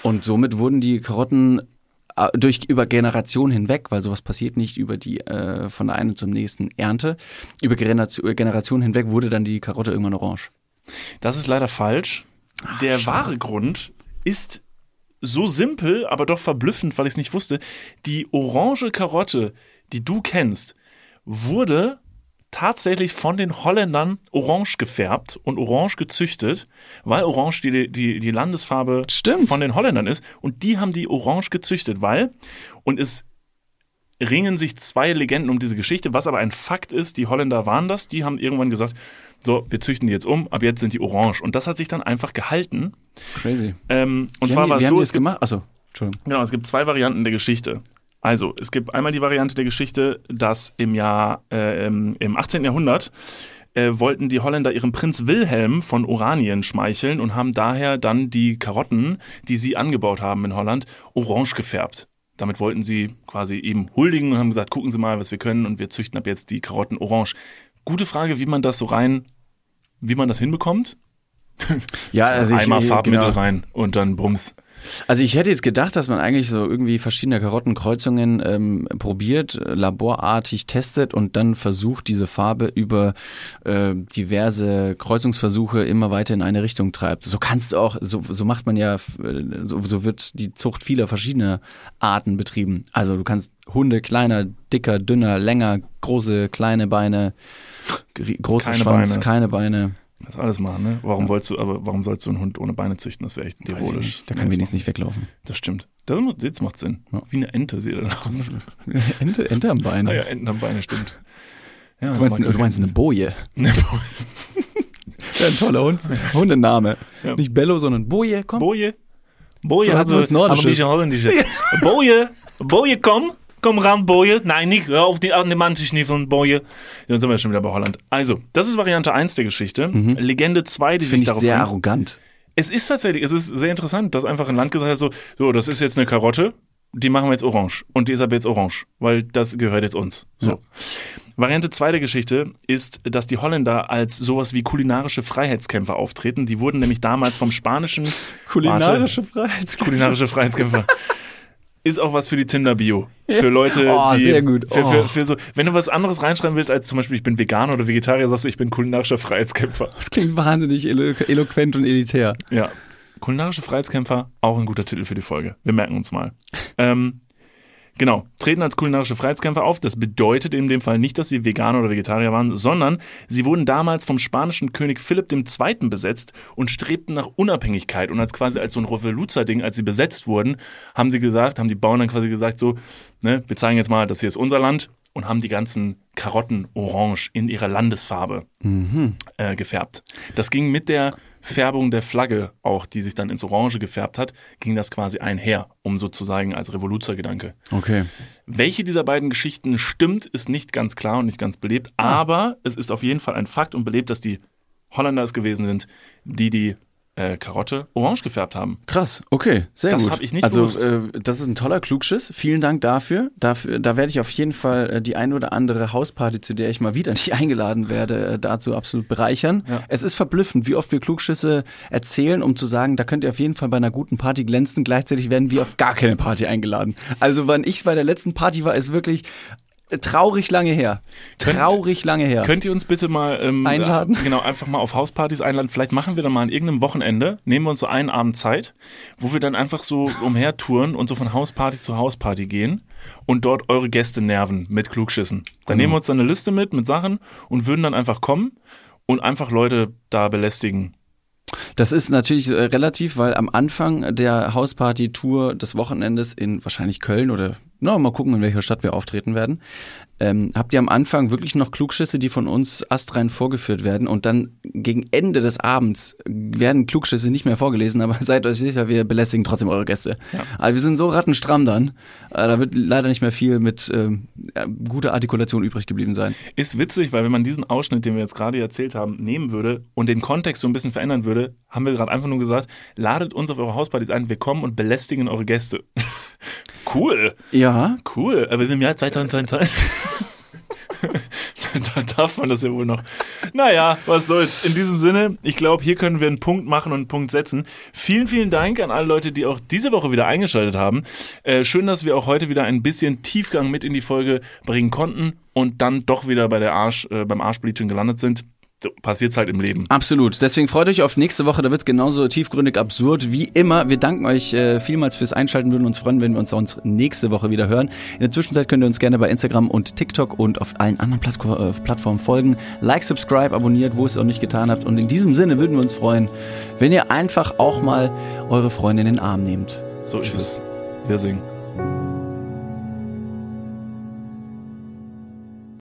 Und somit wurden die Karotten durch über Generationen hinweg, weil sowas passiert nicht über die äh, von der einen zum nächsten Ernte. Über Generation, Generationen hinweg wurde dann die Karotte irgendwann orange. Das ist leider falsch. Ach, der schade. wahre Grund ist so simpel, aber doch verblüffend, weil ich es nicht wusste. Die orange Karotte, die du kennst, wurde tatsächlich von den Holländern orange gefärbt und orange gezüchtet, weil orange die, die, die Landesfarbe Stimmt. von den Holländern ist. Und die haben die orange gezüchtet, weil, und es ringen sich zwei Legenden um diese Geschichte, was aber ein Fakt ist, die Holländer waren das, die haben irgendwann gesagt, so, wir züchten die jetzt um, ab jetzt sind die orange. Und das hat sich dann einfach gehalten. Crazy. Ähm, und wie zwar war es so, es gibt, gemacht? Achso, Entschuldigung. Genau, es gibt zwei Varianten der Geschichte. Also, es gibt einmal die Variante der Geschichte, dass im Jahr, äh, im, im 18. Jahrhundert äh, wollten die Holländer ihrem Prinz Wilhelm von Oranien schmeicheln und haben daher dann die Karotten, die sie angebaut haben in Holland, orange gefärbt. Damit wollten sie quasi eben huldigen und haben gesagt, gucken Sie mal, was wir können und wir züchten ab jetzt die Karotten orange. Gute Frage, wie man das so rein, wie man das hinbekommt. Ja, also Eimer ich, Farbmittel genau. rein und dann Bums. Also ich hätte jetzt gedacht, dass man eigentlich so irgendwie verschiedene Karottenkreuzungen ähm, probiert, laborartig testet und dann versucht, diese Farbe über äh, diverse Kreuzungsversuche immer weiter in eine Richtung treibt. So kannst du auch, so, so macht man ja, so, so wird die Zucht vieler verschiedener Arten betrieben. Also du kannst Hunde kleiner, dicker, dünner, länger, große, kleine Beine, großer Keine Schwanz, Beine. keine Beine. Das alles machen, ne? Warum Ja. wolltest du, aber warum sollst du einen Hund ohne Beine züchten? Das wäre echt nicht. Da kann wenigstens nicht weglaufen. Das stimmt. Das, jetzt macht Sinn. Ja. Wie eine Ente sieht er aus. Ente, Ente am Bein. Ah ja, Enten am Beine, stimmt. Ja, Du meinst, du meinst eine Boje. eine Ja, ein toller Hund. Hundename. Ja. Nicht Bello, sondern Boje, komm. Boje? Boje So hat was Nordisches. aber. Boje, Boje, komm. Komm ran, Boje. Nein, nicht. Hör auf die, an den Mann zu schnüffeln, Boje. Dann sind wir schon wieder bei Holland. Also, das ist Variante 1 der Geschichte. Legende 2, die Mhm. Finde ich darauf sehr an- arrogant. Es ist tatsächlich, es ist sehr interessant, dass einfach ein Land gesagt hat, so, so, das ist jetzt eine Karotte, die machen wir jetzt orange. Und die ist aber jetzt orange, weil das gehört jetzt uns. So. Ja. Variante 2 der Geschichte ist, dass die Holländer als sowas wie kulinarische Freiheitskämpfer auftreten. Die wurden nämlich damals vom spanischen Kulinarische Warte, Freiheit. kulinarische Freiheitskämpfer. Ist auch was für die Tinder-Bio. Für Leute, Oh, die. sehr gut. Für, Oh. für, für so, wenn du was anderes reinschreiben willst, als zum Beispiel, ich bin Veganer oder Vegetarier, sagst du, ich bin kulinarischer Freiheitskämpfer. Das klingt wahnsinnig elo eloquent und elitär. Ja. Kulinarische Freiheitskämpfer, auch ein guter Titel für die Folge. Wir merken uns mal. Ähm, genau, treten als kulinarische Freiheitskämpfer auf. Das bedeutet in dem Fall nicht, dass sie Veganer oder Vegetarier waren, sondern sie wurden damals vom spanischen König Philipp II. besetzt und strebten nach Unabhängigkeit. Und als quasi als so ein Revoluzer-Ding, als sie besetzt wurden, haben sie gesagt, haben die Bauern dann quasi gesagt, so, ne, wir zeigen jetzt mal, das hier ist unser Land und haben die ganzen Karotten orange in ihrer Landesfarbe Mhm. äh, gefärbt. Das ging mit der Färbung der Flagge auch, die sich dann ins Orange gefärbt hat, ging das quasi einher, um sozusagen als Revoluzergedanke. Okay. Welche dieser beiden Geschichten stimmt, ist nicht ganz klar und nicht ganz belebt, aber es ist auf jeden Fall ein Fakt und belebt, dass die Holländer es gewesen sind, die die äh, Karotte orange gefärbt haben. Krass, okay, sehr Das gut. hab ich nicht also, äh, das ist ein toller Klugschiss. Vielen Dank dafür. dafür da werde ich auf jeden Fall äh, die ein oder andere Hausparty, zu der ich mal wieder nicht eingeladen werde, äh, dazu absolut bereichern. Ja. Es ist verblüffend, wie oft wir Klugschüsse erzählen, um zu sagen, da könnt ihr auf jeden Fall bei einer guten Party glänzen. Gleichzeitig werden wir auf gar keine Party eingeladen. Also, wann ich bei der letzten Party war, ist wirklich traurig lange her. Traurig lange her. Könnt ihr uns bitte mal ähm, Einladen? Genau, einfach mal auf Hauspartys einladen. Vielleicht machen wir dann mal an irgendeinem Wochenende, nehmen wir uns so einen Abend Zeit, wo wir dann einfach so umhertouren und so von Hausparty zu Hausparty gehen und dort eure Gäste nerven mit Klugschissen. Dann nehmen wir uns dann eine Liste mit, mit Sachen und würden dann einfach kommen und einfach Leute da belästigen. Das ist natürlich äh, relativ, weil am Anfang der Hausparty-Tour des Wochenendes in wahrscheinlich Köln oder na, mal gucken, in welcher Stadt wir auftreten werden, ähm, habt ihr am Anfang wirklich noch Klugschüsse, die von uns astrein vorgeführt werden und dann gegen Ende des Abends werden Klugschüsse nicht mehr vorgelesen, aber seid euch sicher, wir belästigen trotzdem eure Gäste. Also wir sind so rattenstramm dann, äh, da wird leider nicht mehr viel mit ähm, äh, guter Artikulation übrig geblieben sein. Ist witzig, weil wenn man diesen Ausschnitt, den wir jetzt gerade erzählt haben, nehmen würde und den Kontext so ein bisschen verändern würde, haben wir gerade einfach nur gesagt, ladet uns auf eure Hauspartys ein, wir kommen und belästigen eure Gäste. cool. Ja, Cool, aber im Jahr 2022. da darf man das ja wohl noch. Naja, was soll's. In diesem Sinne, ich glaube, hier können wir einen Punkt machen und einen Punkt setzen. Vielen, vielen Dank an alle Leute, die auch diese Woche wieder eingeschaltet haben. Äh, schön, dass wir auch heute wieder ein bisschen Tiefgang mit in die Folge bringen konnten und dann doch wieder bei der Arsch, äh, beim Arschbleaching gelandet sind. So, passiert's halt im Leben. Absolut. Deswegen freut euch auf nächste Woche. Da wird's genauso tiefgründig absurd wie immer. Wir danken euch äh, vielmals fürs Einschalten. Würden uns freuen, wenn wir uns sonst nächste Woche wieder hören. In der Zwischenzeit könnt ihr uns gerne bei Instagram und TikTok und auf allen anderen Plattko äh, Plattformen folgen. Like, subscribe, abonniert, wo ihr es auch nicht getan habt. Und in diesem Sinne würden wir uns freuen, wenn ihr einfach auch mal eure Freunde in den Arm nehmt. So ist es. Wir singen.